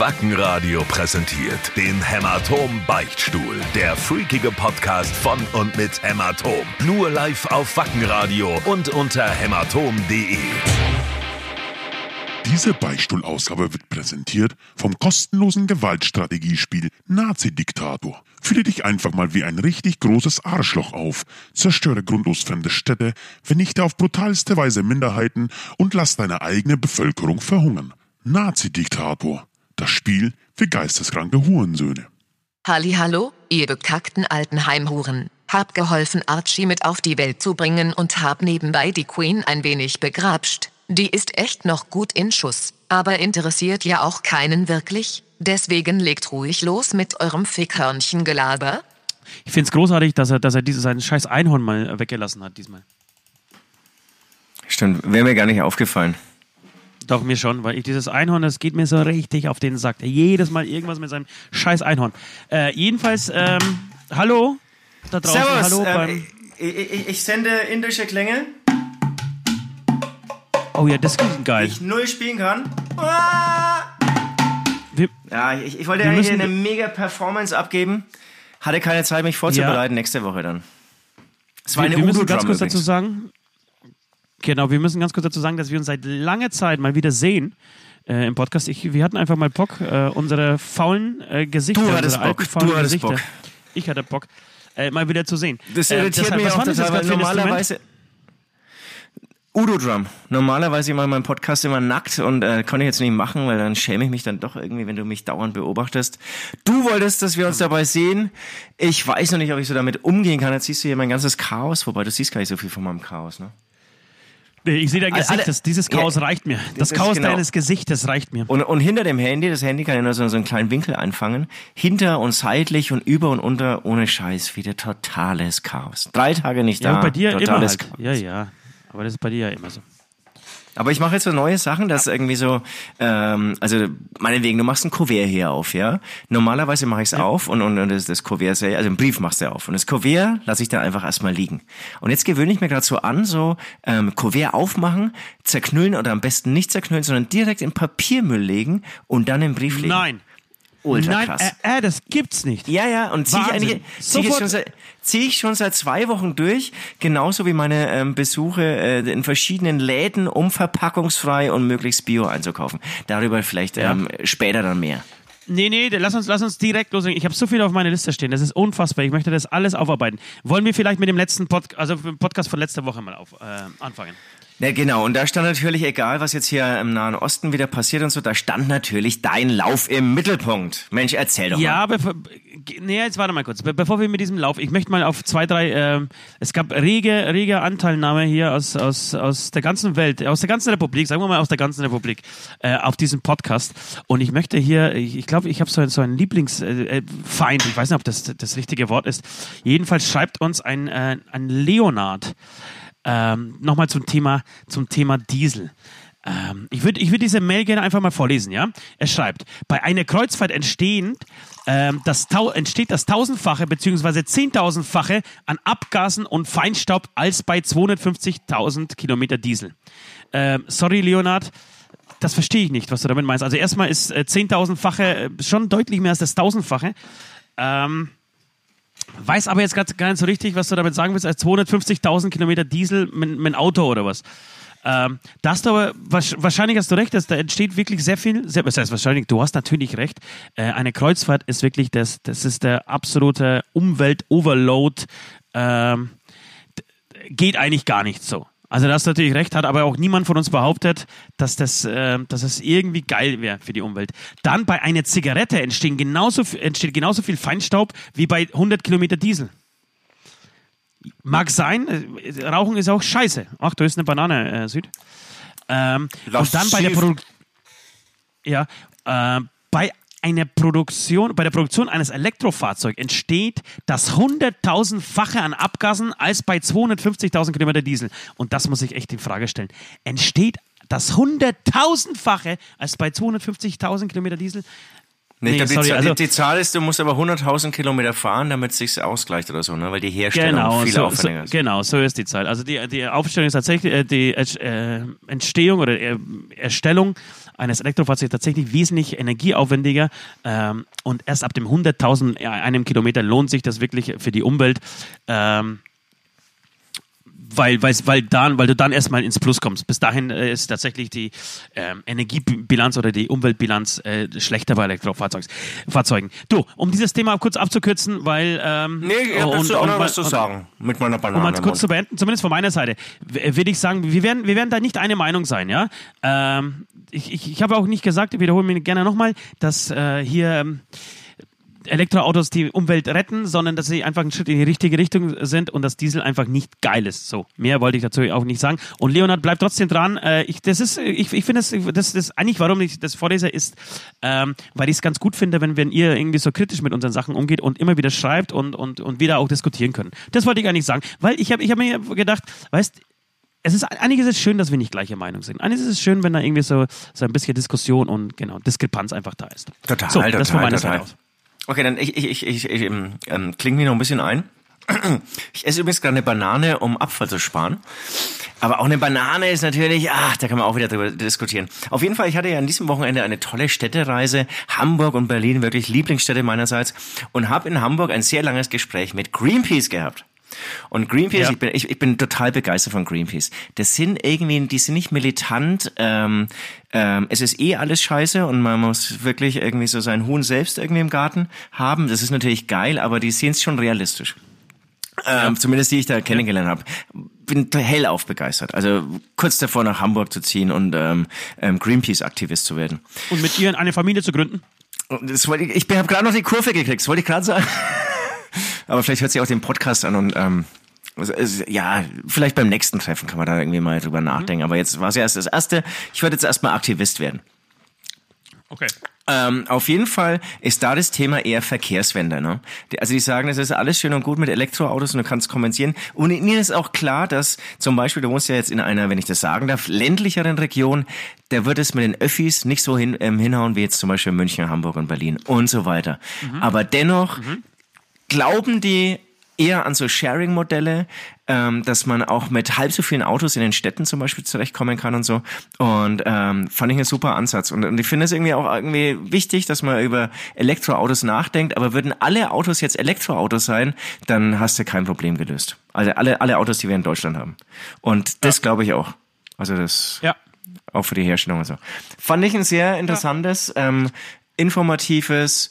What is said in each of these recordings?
Wackenradio präsentiert den Hämatom Beichtstuhl. Der freakige Podcast von und mit Hämatom. Nur live auf Wackenradio und unter hämatom.de. Diese Beichtstuhlausgabe wird präsentiert vom kostenlosen Gewaltstrategiespiel Nazi-Diktator. Fühle dich einfach mal wie ein richtig großes Arschloch auf, zerstöre grundlos fremde Städte, vernichte auf brutalste Weise Minderheiten und lass deine eigene Bevölkerung verhungern. Nazi-Diktator. Das Spiel für geisteskranke Hurensöhne. Hallo, ihr bekackten alten Heimhuren. Hab geholfen, Archie mit auf die Welt zu bringen und hab nebenbei die Queen ein wenig begrapscht. Die ist echt noch gut in Schuss, aber interessiert ja auch keinen wirklich. Deswegen legt ruhig los mit eurem Fickhörnchengelaber. Ich finde es großartig, dass er, dass er dieses seinen scheiß Einhorn mal weggelassen hat diesmal. Stimmt, wäre mir gar nicht aufgefallen. Doch, mir schon, weil ich dieses Einhorn, das geht mir so richtig auf den Sack. Jedes Mal irgendwas mit seinem scheiß Einhorn. Äh, jedenfalls, ähm, hallo da draußen. Servus, hallo ähm, ich, ich, ich sende indische Klänge, Oh ja, das klingt geil. ich null spielen kann. Ah! Wir, Ja, ich, ich wollte ja hier eine mega Performance abgeben. Hatte keine Zeit, mich vorzubereiten. Nächste Woche dann. Es war wir, eine wir müssen ganz kurz dazu übrigens. sagen, genau, wir müssen ganz kurz dazu sagen, dass wir uns seit langer Zeit mal wieder sehen äh, im Podcast. Ich, wir hatten einfach mal Bock, äh, unsere faulen äh, Gesichter, Du hattest Bock, faulen du hattest Gesichter, Bock. ich hatte Bock, äh, mal wieder zu sehen. Das Äh, irritiert deshalb, mich auch total, weil normalerweise... Udo Drum. Normalerweise immer in meinem Podcast immer nackt und äh, konnte ich jetzt nicht machen, weil dann schäme ich mich dann doch irgendwie, wenn du mich dauernd beobachtest. Du wolltest, dass wir uns dabei sehen. Ich weiß noch nicht, ob ich so damit umgehen kann. Jetzt siehst du hier mein ganzes Chaos, wobei du siehst gar nicht so viel von meinem Chaos, ne? Nee, Ich sehe dein Alle- Gesicht, das, dieses Chaos Ja, reicht mir. Das ist Chaos genau. deines Gesichtes reicht mir. Und, und hinter dem Handy, das Handy kann ja nur so, so einen kleinen Winkel einfangen, hinter und seitlich und über und unter, ohne Scheiß, wieder totales Chaos. Drei Tage nicht Ja, da, und bei dir immer totales halt. Chaos. Ja, ja. Aber das ist bei dir ja immer so. Aber ich mache jetzt so neue Sachen, dass irgendwie so, ähm, also meinetwegen, du machst ein Kuvert hier auf, ja. Normalerweise mache ich es auf und, und, und das, das Kuvert, ja- also einen Brief machst du auf. Und das Kuvert lasse ich da einfach erstmal liegen. Und jetzt gewöhne ich mir gerade so an, so ähm, Kuvert aufmachen, zerknüllen oder am besten nicht zerknüllen, sondern direkt in Papiermüll legen und dann im Brief legen. Nein. Ultra Nein, krass. äh, äh, das gibt's nicht. Ja, ja, und ziehe ich zieh ich, schon seit, zieh ich schon seit zwei Wochen durch, genauso wie meine ähm, Besuche äh, in verschiedenen Läden, um verpackungsfrei und möglichst bio einzukaufen. Darüber vielleicht ähm, später dann mehr. Nee, nee, lass uns, lass uns direkt loslegen. Ich habe so viel auf meiner Liste stehen. Das ist unfassbar. Ich möchte das alles aufarbeiten. Wollen wir vielleicht mit dem letzten Pod also Podcast von letzter Woche mal auf, äh, anfangen? Ja, genau. Und da stand natürlich, egal was jetzt hier im Nahen Osten wieder passiert und so, da stand natürlich dein Lauf im Mittelpunkt. Mensch, erzähl doch Ja, mal. bevor, nee, jetzt warte mal kurz. Be bevor wir mit diesem Lauf, ich möchte mal auf zwei, drei, ähm, es gab rege, rege Anteilnahme hier aus, aus, aus der ganzen Welt, aus der ganzen Republik, sagen wir mal aus der ganzen Republik, äh, auf diesem Podcast. Und ich möchte hier, ich ich glaube, ich habe so, so einen Lieblingsfeind, äh, Feind. ich weiß nicht, ob das das richtige Wort ist. Jedenfalls schreibt uns ein, äh, ein Leonard ähm, nochmal zum Thema, zum Thema Diesel. Ähm, ich würde ich würd diese Mail gerne einfach mal vorlesen, ja? Er schreibt, bei einer Kreuzfahrt entstehen, ähm, das entsteht das tausendfache bzw. zehntausendfache an Abgasen und Feinstaub als bei 250.000 Kilometer Diesel. Ähm, sorry, Leonard, das verstehe ich nicht, was du damit meinst. Also erstmal ist äh, zehntausendfache äh, schon deutlich mehr als das tausendfache. Ähm, Weiß aber jetzt grad gar nicht so richtig, was du damit sagen willst, als 250.000 Kilometer Diesel mit, mit Auto oder was. Ähm, da hast du aber, wahrscheinlich hast du recht, dass da entsteht wirklich sehr viel, sehr, das heißt wahrscheinlich, du hast natürlich recht, äh, eine Kreuzfahrt ist wirklich das, das ist der absolute Umwelt-Overload, ähm, geht eigentlich gar nicht so. Also da hast du natürlich recht, hat aber auch niemand von uns behauptet, dass das, äh, dass das irgendwie geil wäre für die Umwelt. Dann bei einer Zigarette entstehen genauso, entsteht genauso viel Feinstaub wie bei 100 Kilometer Diesel. Mag sein, äh, Rauchen ist auch scheiße. Ach, da ist eine Banane, äh, Süd. Ähm, und dann bei der. Produktion, ja, äh, bei einer Produktion, bei der Produktion eines Elektrofahrzeugs entsteht das hunderttausendfache an Abgasen als bei 250.000 Kilometer Diesel. Und das muss ich echt in Frage stellen. Entsteht das hunderttausendfache als bei 250.000 Kilometer Diesel? Nee, Nee, glaub, sorry, Zahl- also- die, die Zahl ist, du musst aber 100.000 Kilometer fahren, damit es sich ausgleicht oder so, ne? weil die Herstellung Genau viel so, so, aufwendiger ist. genau, so ist die Zahl. Also die, die Aufstellung ist tatsächlich, äh, die äh, Entstehung oder äh, Erstellung eines Elektrofahrzeugs tatsächlich wesentlich energieaufwendiger ähm, und erst ab dem 100.000 einem Kilometer lohnt sich das wirklich für die Umwelt. Ähm, weil, weil, weil, dann, weil du dann erstmal ins Plus kommst. Bis dahin äh, ist tatsächlich die ähm, Energiebilanz oder die Umweltbilanz äh, schlechter bei Elektrofahrzeugen. Du, um dieses Thema kurz abzukürzen, weil... Ähm, Nee, ich hab und- dazu auch noch was zu sagen. Mit meiner Banane. um es kurz zu beenden, zumindest von meiner Seite, w- würde ich sagen, wir werden, wir werden da nicht eine Meinung sein, ja. Ähm, ich ich, ich habe auch nicht gesagt, ich wiederhole mich gerne nochmal, dass äh, hier ähm, Elektroautos die Umwelt retten, sondern dass sie einfach ein Schritt in die richtige Richtung sind und dass Diesel einfach nicht geil ist. So, mehr wollte ich dazu auch nicht sagen. Und Leonhard bleibt trotzdem dran. Äh, ich, das ist, ich, ich finde, das, das, das eigentlich, warum ich das vorlese, ist, ähm, weil ich es ganz gut finde, wenn, wenn ihr irgendwie so kritisch mit unseren Sachen umgeht und immer wieder schreibt und, und, und wieder auch diskutieren können. Das wollte ich eigentlich sagen, weil ich habe ich hab mir gedacht, weißt es ist einiges ist schön, dass wir nicht gleicher Meinung sind. Einiges ist schön, wenn da irgendwie so, so ein bisschen Diskussion und genau Diskrepanz einfach da ist. Total, so, total, das von meiner total. Seite aus. Okay, dann ich, ich, ich, ich, ähm, ähm, klinge mir noch ein bisschen ein. Ich esse übrigens gerade eine Banane, um Abfall zu sparen. Aber auch eine Banane ist natürlich, ach, da kann man auch wieder drüber diskutieren. Auf jeden Fall, ich hatte ja an diesem Wochenende eine tolle Städtereise. Hamburg und Berlin, wirklich Lieblingsstädte meinerseits. Und habe in Hamburg ein sehr langes Gespräch mit Greenpeace gehabt. Und Greenpeace, Ja. ich, bin, ich, ich bin total begeistert von Greenpeace. Das sind irgendwie, die sind nicht militant. Ähm, ähm, es ist eh alles scheiße und man muss wirklich irgendwie so seinen Huhn selbst irgendwie im Garten haben. Das ist natürlich geil, aber die sehen es schon realistisch. Ähm, Zumindest die ich da kennengelernt habe. Bin hellauf begeistert. Also kurz davor nach Hamburg zu ziehen und ähm, ähm, Greenpeace-Aktivist zu werden. Und mit ihr eine Familie zu gründen? Das wollte ich ich habe gerade noch die Kurve gekriegt, das wollte ich gerade sagen. Aber vielleicht hört sie auch den Podcast an und ähm, ja, vielleicht beim nächsten Treffen kann man da irgendwie mal drüber nachdenken. Aber jetzt war es ja erst das erste. Ich werde jetzt erstmal Aktivist werden. Okay. Ähm, auf jeden Fall ist da das Thema eher Verkehrswende. Ne? Also die sagen, es ist alles schön und gut mit Elektroautos und du kannst kompensieren. Und ihnen ist auch klar, dass zum Beispiel, du wohnst ja jetzt in einer, wenn ich das sagen darf, ländlicheren Region, da wird es mit den Öffis nicht so hin, ähm, hinhauen wie jetzt zum Beispiel München, Hamburg und Berlin und so weiter. Aber dennoch glauben die eher an so Sharing-Modelle, ähm, dass man auch mit halb so vielen Autos in den Städten zum Beispiel zurechtkommen kann und so. Und ähm, fand ich einen super Ansatz. Und, und ich finde es irgendwie auch irgendwie wichtig, dass man über Elektroautos nachdenkt. Aber würden alle Autos jetzt Elektroautos sein, dann hast du kein Problem gelöst. Also alle, alle Autos, die wir in Deutschland haben. Und das glaube ich auch. Also das Ja. auch für die Herstellung und so. Fand ich ein sehr interessantes, ähm, informatives,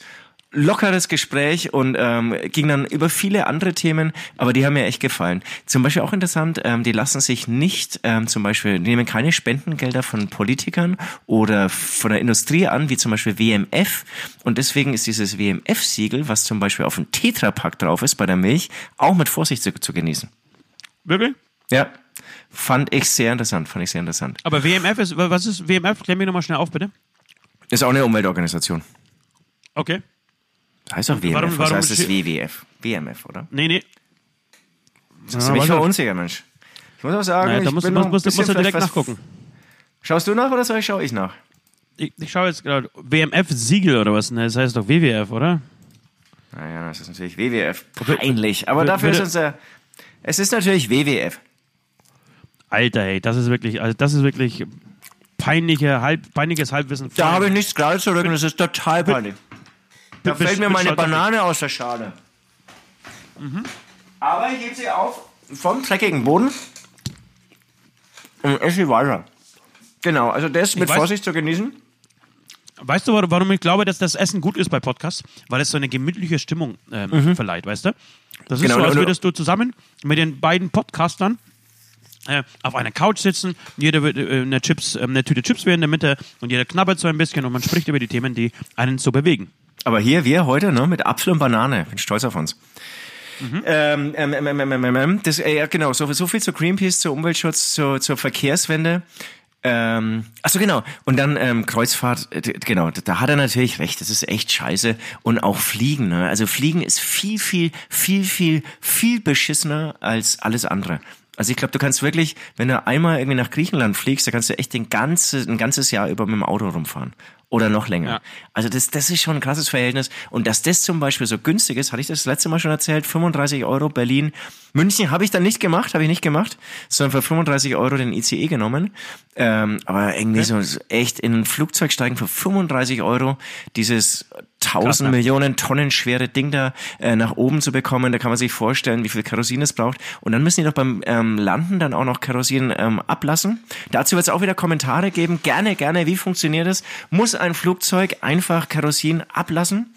lockeres Gespräch und ähm, ging dann über viele andere Themen, aber die haben mir echt gefallen. Zum Beispiel auch interessant, ähm, die lassen sich nicht, ähm, zum Beispiel, nehmen keine Spendengelder von Politikern oder von der Industrie an, wie zum Beispiel WMF. Und deswegen ist dieses WMF-Siegel, was zum Beispiel auf dem Tetrapack drauf ist bei der Milch, auch mit Vorsicht zu, zu genießen. Wirklich? Ja, fand ich sehr interessant, fand ich sehr interessant. Aber WMF ist, was ist WMF? Klär mir nochmal schnell auf, bitte. Ist auch eine Umweltorganisation. Okay. Das heißt auch WMF. Warum- warum heißt es WWF? WMF, oder? Nee, nee. Das ist mich verunsicher, Mensch. Ich muss auch sagen, Naja, da ich musst, bin musst, musst, musst du direkt nachgucken. Schaust du nach oder soll ich, schau ich nach? Ich, ich schaue jetzt gerade. WMF-Siegel oder was? Ne, das heißt doch WWF, oder? Naja, das ist natürlich WWF. Peinlich. Aber dafür ist unser... Es ist natürlich WWF. Alter, ey, das ist wirklich, also das ist wirklich peinliche, halb, peinliches Halbwissen. Da habe ich nichts gerade zurück und das ist total peinlich. Da fällt mir meine. Banane aus der Schale. Aber ich hebe sie auf vom dreckigen Boden und esse sie weiter. Genau, also das mit weiß- Vorsicht zu genießen. Weißt du, warum- ich glaube, dass das Essen gut ist bei Podcasts? Weil es so eine gemütliche Stimmung ähm, verleiht, weißt du? Das ist Genau, so, als und- würdest du zusammen mit den beiden Podcastern äh, auf einer Couch sitzen, jeder wird äh, eine, Chips, äh, eine Tüte Chips wäre in der Mitte und jeder knabbert so ein bisschen und man spricht über die Themen, die einen so bewegen. Aber hier, wir heute, ne, mit Apfel und Banane. Bin stolz auf uns. Ähm, ähm, ähm, ähm, ähm, ähm, ähm, das, äh, ja, genau, so, so viel zu Greenpeace, zu Umweltschutz, zu, zur Verkehrswende. Ähm, achso, genau. Und dann ähm, Kreuzfahrt, äh, genau, da hat er natürlich recht. Das ist echt scheiße. Und auch Fliegen. Ne? Also Fliegen ist viel, viel, viel, viel, viel beschissener als alles andere. Also ich glaube, du kannst wirklich, wenn du einmal irgendwie nach Griechenland fliegst, da kannst du echt den ganze, ein ganzes Jahr über mit dem Auto rumfahren. Oder noch länger. Ja. Also das, das ist schon ein krasses Verhältnis. Und dass das zum Beispiel so günstig ist, hatte ich das letzte Mal schon erzählt, 35 Euro Berlin. München habe ich dann nicht gemacht, habe ich nicht gemacht, sondern für 35 Euro den ICE genommen. Ähm, aber irgendwie so echt in ein Flugzeug steigen für 35 Euro, dieses 1000 Krass, ne? Millionen Tonnen schwere Ding da äh, nach oben zu bekommen, da kann man sich vorstellen, wie viel Kerosin es braucht. Und dann müssen die doch beim ähm, Landen dann auch noch Kerosin ähm, ablassen. Dazu wird es auch wieder Kommentare geben. Gerne, gerne, wie funktioniert es? Muss ein Flugzeug einfach Kerosin ablassen?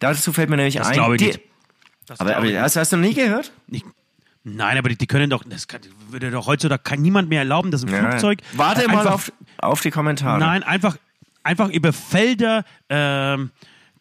Dazu fällt mir nämlich Das ein. glaube ich die- nicht. Das aber, aber ich hast, du noch nie gehört? nicht. Nein, aber die, die können doch, das kann, würde doch heutzutage kann niemand mehr erlauben, dass ein Ja. Flugzeug. Warte äh, mal einfach, auf, auf die Kommentare. Nein, einfach, einfach über Felder ähm,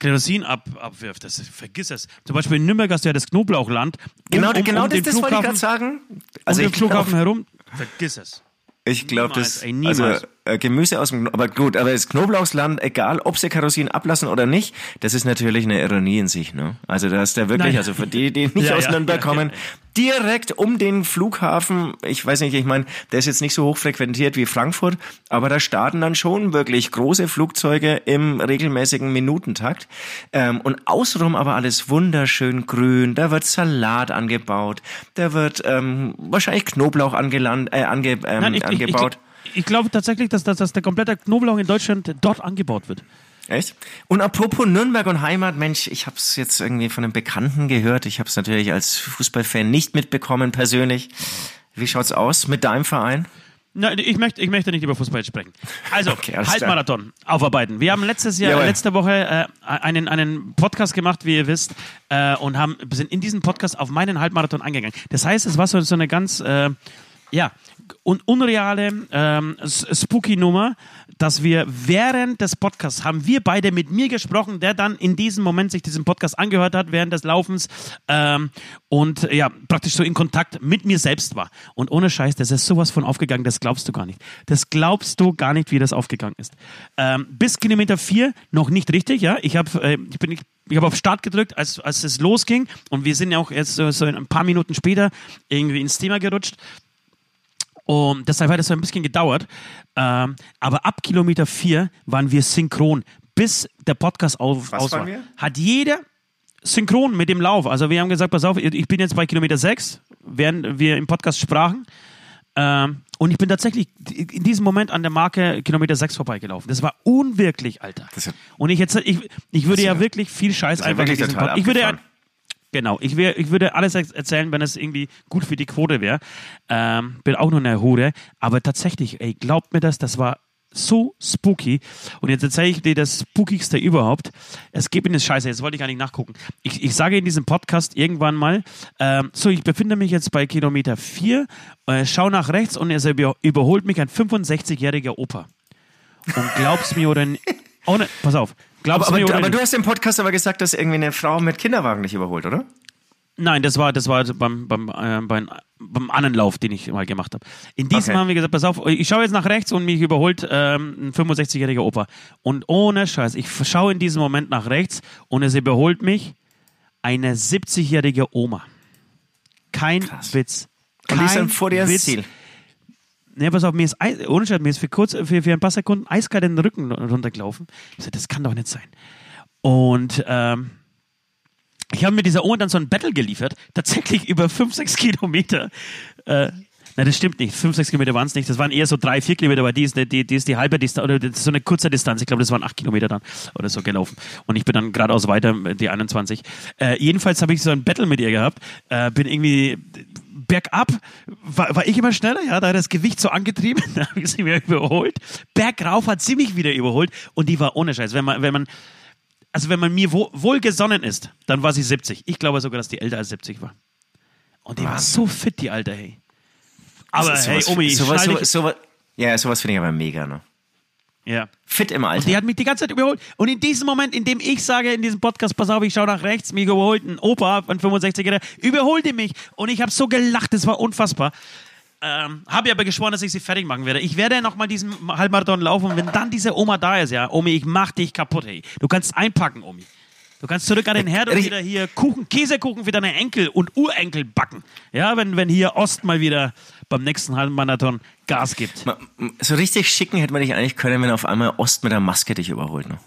Kerosin ab, abwirft. Das, vergiss es. Zum Beispiel in Nürnberg hast du ja das Knoblauchland. Genau, um, um, genau um das, das wollte ich gerade sagen. Also um ich den Flughafen glaub- herum. Vergiss es. Ich glaube, das ey, niemals. also äh, Gemüse aus dem aber gut, aber das Knoblauchsland, egal ob sie Kerosin ablassen oder nicht, das ist natürlich eine Ironie in sich, ne? Also da ist der wirklich, Nein. also für die, die nicht Ja, aus Nürnberg ja, kommen, ja. direkt um den Flughafen, ich weiß nicht, ich meine, der ist jetzt nicht so hoch frequentiert wie Frankfurt, aber da starten dann schon wirklich große Flugzeuge im regelmäßigen Minutentakt. Ähm, und außenrum aber alles wunderschön grün, da wird Salat angebaut, da wird ähm, wahrscheinlich Knoblauch angeland, äh, ange, ähm, Nein, ich, ich, ich, angebaut. Ich glaube tatsächlich, dass, dass, dass der komplette Knoblauch in Deutschland dort angebaut wird. Echt? Und apropos Nürnberg und Heimat, Mensch, ich habe es jetzt irgendwie von einem Bekannten gehört. Ich habe es natürlich als Fußballfan nicht mitbekommen persönlich. Wie schaut's aus mit deinem Verein? Nein, ich möchte, ich möchte nicht über Fußball sprechen. Also, Okay. Halbmarathon aufarbeiten. Wir haben letztes Jahr, Jawohl. letzte Woche äh, einen, einen Podcast gemacht, wie ihr wisst, äh, und haben, sind in diesem Podcast auf meinen Halbmarathon eingegangen. Das heißt, es war so, so eine ganz, äh, ja, un unreale, ähm, spooky Nummer, dass wir während des Podcasts haben wir beide mit mir gesprochen, der dann in diesem Moment sich diesen Podcast angehört hat während des Laufens ähm, und ja, praktisch so in Kontakt mit mir selbst war. Und ohne Scheiß, das ist sowas von aufgegangen, das glaubst du gar nicht. Das glaubst du gar nicht, wie das aufgegangen ist. Ähm, bis Kilometer 4 noch nicht richtig, ja. Ich habe äh, ich bin nicht ich habe auf Start gedrückt, als, als es losging und wir sind ja auch jetzt so, so ein paar Minuten später irgendwie ins Thema gerutscht. Und deshalb hat es ein bisschen gedauert. Ähm, aber ab Kilometer 4 waren wir synchron, bis der Podcast auf, Was aus war. wir? Hat jeder synchron mit dem Lauf. Also wir haben gesagt, pass auf, ich bin jetzt bei Kilometer 6, während wir im Podcast sprachen. Ähm, und ich bin tatsächlich in diesem Moment an der Marke Kilometer 6 vorbeigelaufen. Das war unwirklich, Alter. Das ja- und ich, jetzt, ich, ich würde ja, ja- wirklich viel Scheiß ja einfach in wirklich Ich würde ja. Genau, ich, wär, ich würde alles erzählen, wenn es irgendwie gut für die Quote wäre. Ähm, bin auch nur eine Hure. Aber tatsächlich, ey, glaubt mir das, das war so spooky. Und jetzt erzähle ich dir das Spookigste überhaupt. Es mir eine Scheiße, jetzt wollte ich gar nicht nachgucken. Ich, ich sage in diesem Podcast irgendwann mal, ähm, so, ich befinde mich jetzt bei Kilometer 4, äh, schau nach rechts und es über, überholt mich ein 65-jähriger Opa. Und glaubst mir oder nicht, ohne, pass auf, glaubst Aber, mir aber, aber nicht, du hast im Podcast aber gesagt, dass irgendwie eine Frau mit Kinderwagen dich überholt, oder? Nein, das war, das war beim, beim, äh, beim, beim anderen Lauf, den ich mal gemacht habe. In diesem Okay. haben wir gesagt, pass auf, ich schaue jetzt nach rechts und mich überholt ähm, ein 65-jähriger Opa. Und ohne Scheiß, ich schaue in diesem Moment nach rechts und es überholt mich eine 70-jährige Oma. Kein Krass. Witz. Und die ist dann Kein vor dir Witz. Ziel. Ne, pass auf, mir ist, Eis, ohne Scheiß, mir ist für, kurz, für, für ein paar Sekunden eiskalt den Rücken runtergelaufen. Ich sagte, das kann doch nicht sein. Und ähm, ich habe mit dieser Oma dann so ein Battle geliefert, tatsächlich über 5, 6 Kilometer. Äh, Nein, das stimmt nicht. 5, 6 Kilometer waren es nicht. Das waren eher so 3, 4 Kilometer, weil die ist, die, die ist die halbe Distanz, oder so eine kurze Distanz. Ich glaube, das waren 8 Kilometer dann oder so gelaufen. Und ich bin dann geradeaus weiter, die 21. Äh, jedenfalls habe ich so ein Battle mit ihr gehabt. Äh, bin irgendwie bergab, war, war ich immer schneller, ja, da hat das Gewicht so angetrieben, da habe ich sie wieder überholt. Bergauf hat sie mich wieder überholt und die war ohne Scheiß. Wenn man, wenn man, also wenn man mir wo, wohlgesonnen ist, dann war sie 70. Ich glaube sogar, dass die älter als 70 war. Und die war so fit, die Alte, hey. Aber So- hey, sowas- Omi, ich sowas, sowas, sowas, ja, sowas finde ich aber mega, ne? Ja. Fit im Alter. Die hat mich die ganze Zeit überholt. Und in diesem Moment, in dem ich sage, in diesem Podcast, pass auf, ich schaue nach rechts, mich überholt ein Opa von 65er, überholte mich. Und ich habe so gelacht, das war unfassbar. Ähm, habe aber geschworen, dass ich sie fertig machen werde. Ich werde nochmal diesen Halbmarathon laufen und wenn dann diese Oma da ist, ja, Omi, ich mach dich kaputt, hey. Du kannst einpacken, Omi. Du kannst zurück an den Herd und Richtig. wieder hier Kuchen, Käsekuchen für deine Enkel und Urenkel backen. Ja, wenn, wenn hier Ost mal wieder beim nächsten Halbmarathon Gas gibt. So richtig schicken hätte man dich eigentlich können, wenn auf einmal Ost mit der Maske dich überholt. Ne?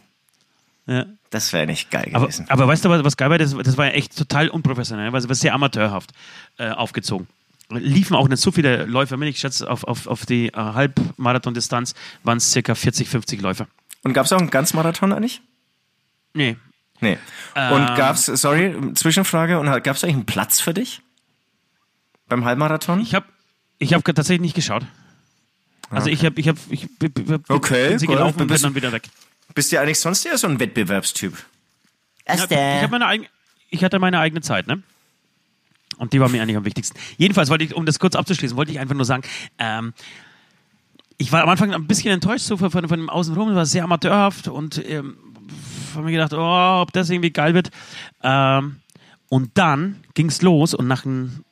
Ja. Das wäre nicht geil Aber, gewesen. aber weißt du, was, was geil war? Das, das war ja echt total unprofessionell, weil es war sehr amateurhaft äh, aufgezogen. Liefen auch nicht so viele Läufer mit. Ich schätze, auf, auf, auf die äh, Halbmarathon-Distanz waren es circa 40, 50 Läufer. Und gab es auch einen Ganzmarathon eigentlich? Nee. Nee. Ähm. Und gab's, sorry, Zwischenfrage, und gab es eigentlich einen Platz für dich? Beim Halbmarathon? Ich habe ich hab tatsächlich nicht geschaut. Also ich habe ich hab, ich b- b- b- Okay, bin sie gelaufen und bin Bist- dann wieder weg. Bist du eigentlich sonst eher so ein Wettbewerbstyp? Ich, hab, ich, hab meine eigen, ich hatte meine eigene Zeit, ne? Und die war mir eigentlich am wichtigsten. Jedenfalls wollte ich, um das kurz abzuschließen, wollte ich einfach nur sagen, ähm, ich war am Anfang ein bisschen enttäuscht so von, von, von dem Außenrum, es war sehr amateurhaft und ähm, habe mir gedacht, oh, ob das irgendwie geil wird. Ähm, und dann ging's los und nach einem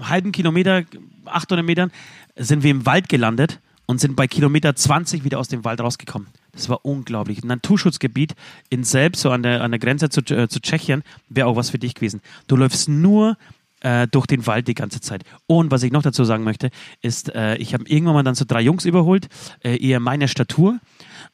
halben Kilometer, 800 Metern, sind wir im Wald gelandet und sind bei Kilometer 20 wieder aus dem Wald rausgekommen. Das war unglaublich. Ein Naturschutzgebiet in Selbst, so an der, an der Grenze zu, äh, zu Tschechien, wäre auch was für dich gewesen. Du läufst nur äh, durch den Wald die ganze Zeit. Und was ich noch dazu sagen möchte, ist, äh, ich habe irgendwann mal dann so drei Jungs überholt, äh, eher meine Statur.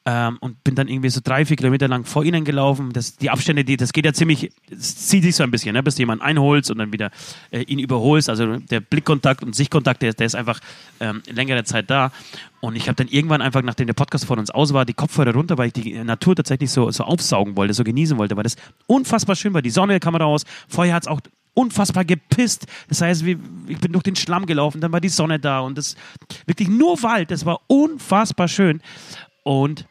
Ähm, und bin dann irgendwie so drei, vier Kilometer lang vor ihnen gelaufen. Das, die Abstände, die, das geht ja ziemlich, zieht sich so ein bisschen, ne? bis du jemanden einholst und dann wieder äh, ihn überholst. Also der Blickkontakt und Sichtkontakt, der, der ist einfach ähm, längere Zeit da. Und ich habe dann irgendwann einfach, nachdem der Podcast von uns aus war, die Kopfhörer runter, weil ich die Natur tatsächlich so, so aufsaugen wollte, so genießen wollte, weil das unfassbar schön war. Die Sonne kam raus, vorher hat es auch unfassbar gepisst. Das heißt, ich bin durch den Schlamm gelaufen, dann war die Sonne da und das wirklich nur Wald. Das war unfassbar schön. Und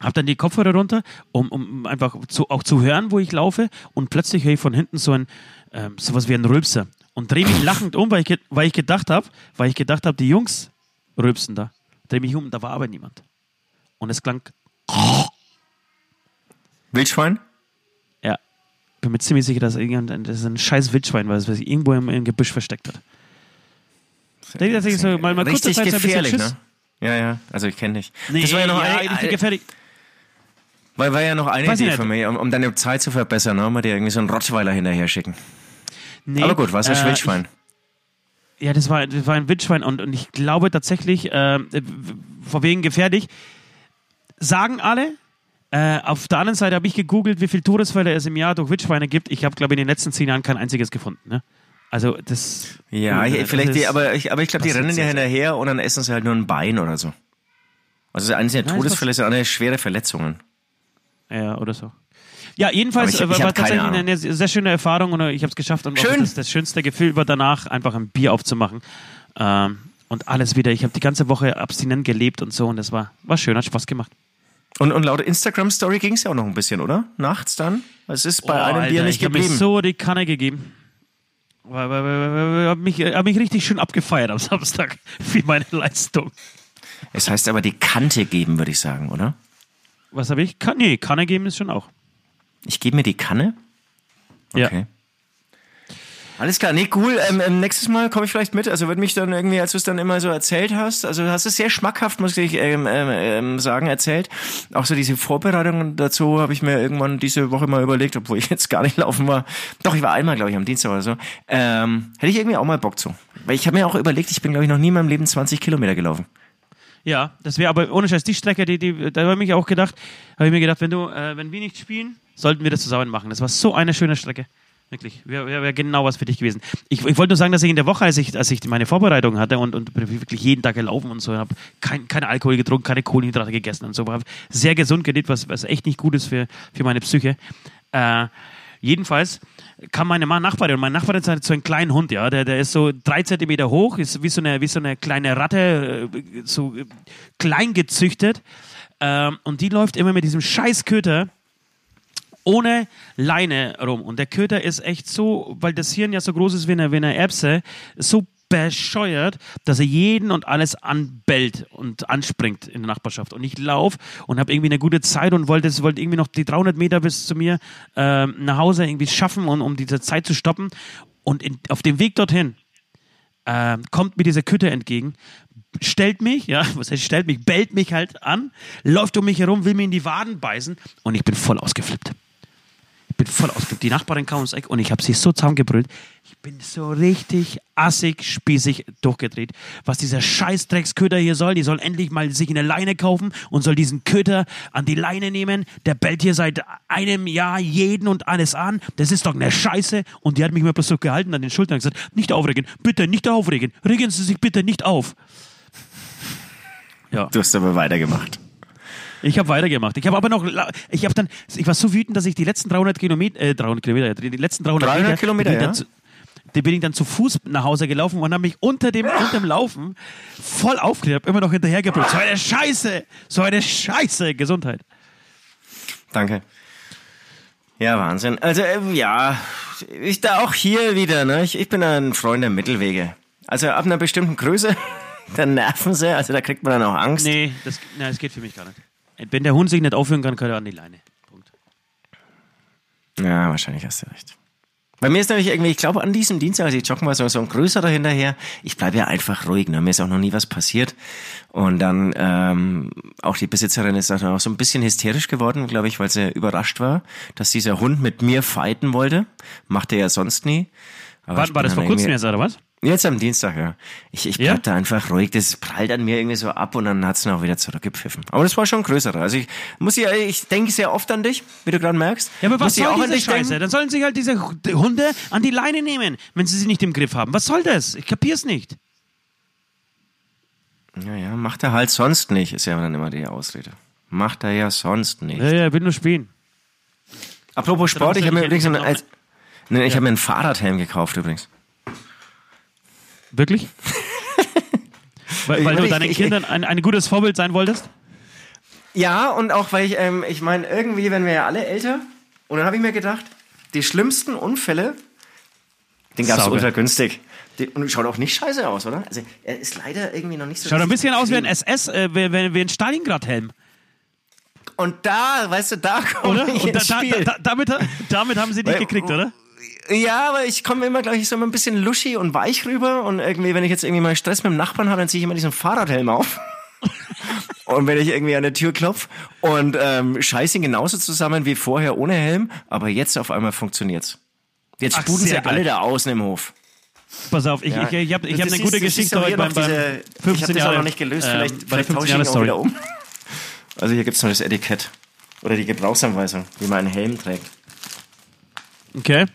habe dann die Kopfhörer runter, um, um einfach zu, auch zu hören, wo ich laufe. Und plötzlich höre ich von hinten so ein ähm, sowas wie ein Rülpser und drehe mich lachend um, weil ich, weil ich gedacht habe, weil ich gedacht habe, die Jungs rülpsen da. Drehe mich um, da war aber niemand. Und es klang, Wildschwein? Bin mir ziemlich sicher, dass irgendein das ist ein scheiß Wildschwein war, das sich irgendwo im, im Gebüsch versteckt hat. Da ist tatsächlich so, mal, mal kurze Richtig Zeit so ein bisschen gefährlich, Schiss. ne? Ja, ja, also ich kenne dich. Nee, das war ja noch ja, eine, richtig gefährlich. war, war ja noch eine Weiß ich Idee von mir, um, um deine Zeit zu verbessern, ne? mal dir irgendwie so einen Rottweiler hinterher schicken. Nee, Aber gut, was ist äh, Wildschwein? Ja, das war, das war ein Wildschwein und, und ich glaube tatsächlich, äh, vor wegen gefährlich, sagen alle. Äh, auf der anderen Seite habe ich gegoogelt, wie viele Todesfälle es im Jahr durch Wildschweine gibt. Ich habe, glaube ich, in den letzten zehn Jahren kein einziges gefunden. Ne? Also das. Ja, äh, ich- vielleicht das die, aber ich, aber ich glaube, die rennen ja hinterher und dann essen sie halt nur ein Bein oder so. Also das eine sind ja Todesfälle, das andere schwere Verletzungen. Ja, oder so. Ja, jedenfalls ich- äh, ich war tatsächlich eine, sehr schöne Erfahrung und äh, ich habe es geschafft. Und Schön. Das, das schönste Gefühl war danach, einfach ein Bier aufzumachen. Ähm, und alles wieder. Ich habe die ganze Woche abstinent gelebt und so und das war, war schön, hat Spaß gemacht. Und, und laut Instagram-Story ging es ja auch noch ein bisschen, oder? Nachts dann? Es ist bei Oh, einem Alter, Bier nicht ich habe mir geblieben. so die Kanne gegeben. Ich habe mich, hab mich richtig schön abgefeiert am Samstag, wie meine Leistung. Es heißt aber die Kante geben, würde ich sagen, oder? Was habe ich? Kann, nee, Kanne geben ist schon auch. Ich gebe mir die Kanne? Okay. Alles klar, nee, cool. Ähm, ähm, nächstes Mal komme ich vielleicht mit. Also würde mich dann irgendwie, als du es dann immer so erzählt hast, also hast es sehr schmackhaft, muss ich ähm, ähm, ähm, sagen, erzählt. Auch so diese Vorbereitungen dazu habe ich mir irgendwann diese Woche mal überlegt, obwohl ich jetzt gar nicht laufen war. Doch, ich war einmal, glaube ich, am Dienstag oder so. Ähm, hätte ich irgendwie auch mal Bock zu. Weil ich habe mir auch überlegt, ich bin, glaube ich, noch nie in meinem Leben 20 Kilometer gelaufen. Ja, das wäre aber ohne Scheiß die Strecke, die, die, da habe ich mir auch gedacht, habe ich mir gedacht, wenn du, äh, wenn wir nicht spielen, sollten wir das zusammen machen. Das war so eine schöne Strecke. Wirklich, wäre wär, genau was für dich gewesen. Ich, ich wollte nur sagen, dass ich in der Woche, als ich, als ich meine Vorbereitung hatte und, und wirklich jeden Tag gelaufen und so, habe kein, kein Alkohol getrunken, keine Kohlenhydrate gegessen und so, habe sehr gesund gelebt, was, was echt nicht gut ist für, für meine Psyche. Äh, jedenfalls kam meine Nachbarin und mein Nachbar hat so einen kleinen Hund, ja, der, der ist so drei Zentimeter hoch, ist wie so eine, wie so eine kleine Ratte, äh, so äh, klein gezüchtet. Ähm, und die läuft immer mit diesem scheiß Köter ohne Leine rum. Und der Köter ist echt so, weil das Hirn ja so groß ist wie eine, wie eine Erbse, so bescheuert, dass er jeden und alles anbellt und anspringt in der Nachbarschaft. Und ich laufe und habe irgendwie eine gute Zeit und wollte, wollte irgendwie noch die 300 Meter bis zu mir ähm, nach Hause irgendwie schaffen, und, um diese Zeit zu stoppen. Und in, auf dem Weg dorthin ähm, kommt mir dieser Köter entgegen, stellt mich, ja, was heißt stellt mich, bellt mich halt an, läuft um mich herum, will mir in die Waden beißen und ich bin voll ausgeflippt. Voll ausgeflippt. Die Nachbarin kam ums Eck und ich habe sie so zusammengebrüllt. Ich bin so richtig assig, spießig durchgedreht. Was dieser Scheißdrecksköter hier soll, die soll endlich mal sich eine Leine kaufen und soll diesen Köter an die Leine nehmen. Der bellt hier seit einem Jahr jeden und alles an. Das ist doch eine Scheiße. Und die hat mich mal bloß so gehalten an den Schultern und gesagt, nicht aufregen, bitte nicht aufregen. Regen Sie sich bitte nicht auf. Ja. Du hast aber weitergemacht. Ich habe weitergemacht. Ich habe aber noch, ich habe dann, ich war so wütend, dass ich die letzten 300 Kilometer, äh, 300 Kilometer, die letzten 300, 300 Meter, Kilometer, die bin, ich ja. dann zu, die bin ich dann zu Fuß nach Hause gelaufen und habe mich unter dem, unter dem Laufen voll aufgeregt, hab immer noch hinterhergebrüllt. So eine Scheiße, so eine Scheiße, Gesundheit. Danke. Ja, Wahnsinn. Also, ähm, ja, ich da auch hier wieder, ne? Ich, ich bin ein Freund der Mittelwege. Also ab einer bestimmten Größe, dann nerven sie, also da kriegt man dann auch Angst. Nee, das, nein, das geht für mich gar nicht. Wenn der Hund sich nicht aufhören kann, kann er an die Leine. Punkt. Ja, wahrscheinlich hast du recht. Bei mir ist nämlich irgendwie, ich glaube an diesem Dienstag, als ich joggen war, so, so ein größerer hinterher. Ich bleibe ja einfach ruhig, ne? mir ist auch noch nie was passiert. Und dann, ähm, auch die Besitzerin ist dann auch so ein bisschen hysterisch geworden, glaube ich, weil sie überrascht war, dass dieser Hund mit mir fighten wollte. Macht er ja sonst nie. War, war das vor kurzem jetzt, oder was? Jetzt am Dienstag, ja. Ich, ich bleib Ja? da einfach ruhig. Das prallt an mir irgendwie so ab und dann hat's dann auch wieder zurückgepfiffen. Aber das war schon größerer. Also ich muss ja, ich denke sehr oft an dich, wie du gerade merkst. Ja, aber was muss soll auch diese Scheiße? denken? Dann sollen sich halt diese Hunde an die Leine nehmen, wenn sie sie nicht im Griff haben. Was soll das? Ich kapier's nicht. Ja, ja, macht er halt sonst nicht, ist ja dann immer die Ausrede. Macht er ja sonst nicht. Ja, ja, will nur spielen. Apropos Sport, ich habe mir übrigens noch- als, ne, ich habe mir einen Fahrradhelm gekauft übrigens. Wirklich? weil weil du deinen Kindern ein, ein gutes Vorbild sein wolltest? Ja, und auch weil ich, ähm, ich meine, irgendwie werden wir ja alle älter. Und dann habe ich mir gedacht, die schlimmsten Unfälle, den gab's Sauber. ultra günstig. Die, und schaut auch nicht scheiße aus, oder? Also er ist leider irgendwie noch nicht so. Schaut ein bisschen aus wie ein. SS, äh, wie, wie, wie ein Stalingrad-Helm, Und da, weißt du, da komme oder? ich Und da, da, da, damit, damit haben sie dich gekriegt, oder? Ja, aber ich komme immer, glaube ich, so immer ein bisschen luschi und weich rüber. Und irgendwie, wenn ich jetzt irgendwie mal Stress mit dem Nachbarn habe, dann ziehe ich immer diesen Fahrradhelm auf. und wenn ich irgendwie an der Tür klopfe und ähm, scheiße ihn genauso zusammen wie vorher ohne Helm, aber jetzt auf einmal funktioniert's. Jetzt Ach, sputen sie alle da außen im Hof. Pass auf, ich, Ja. ich, ich habe ich hab eine gute Geschichte heute beim, beim diese- 15 Ich habe das auch noch nicht gelöst. ähm, Vielleicht, bei der vielleicht 15 tausche ich ihn auch wieder um. Also hier gibt's noch das Etikett. Oder die Gebrauchsanweisung, wie man einen Helm trägt. Okay.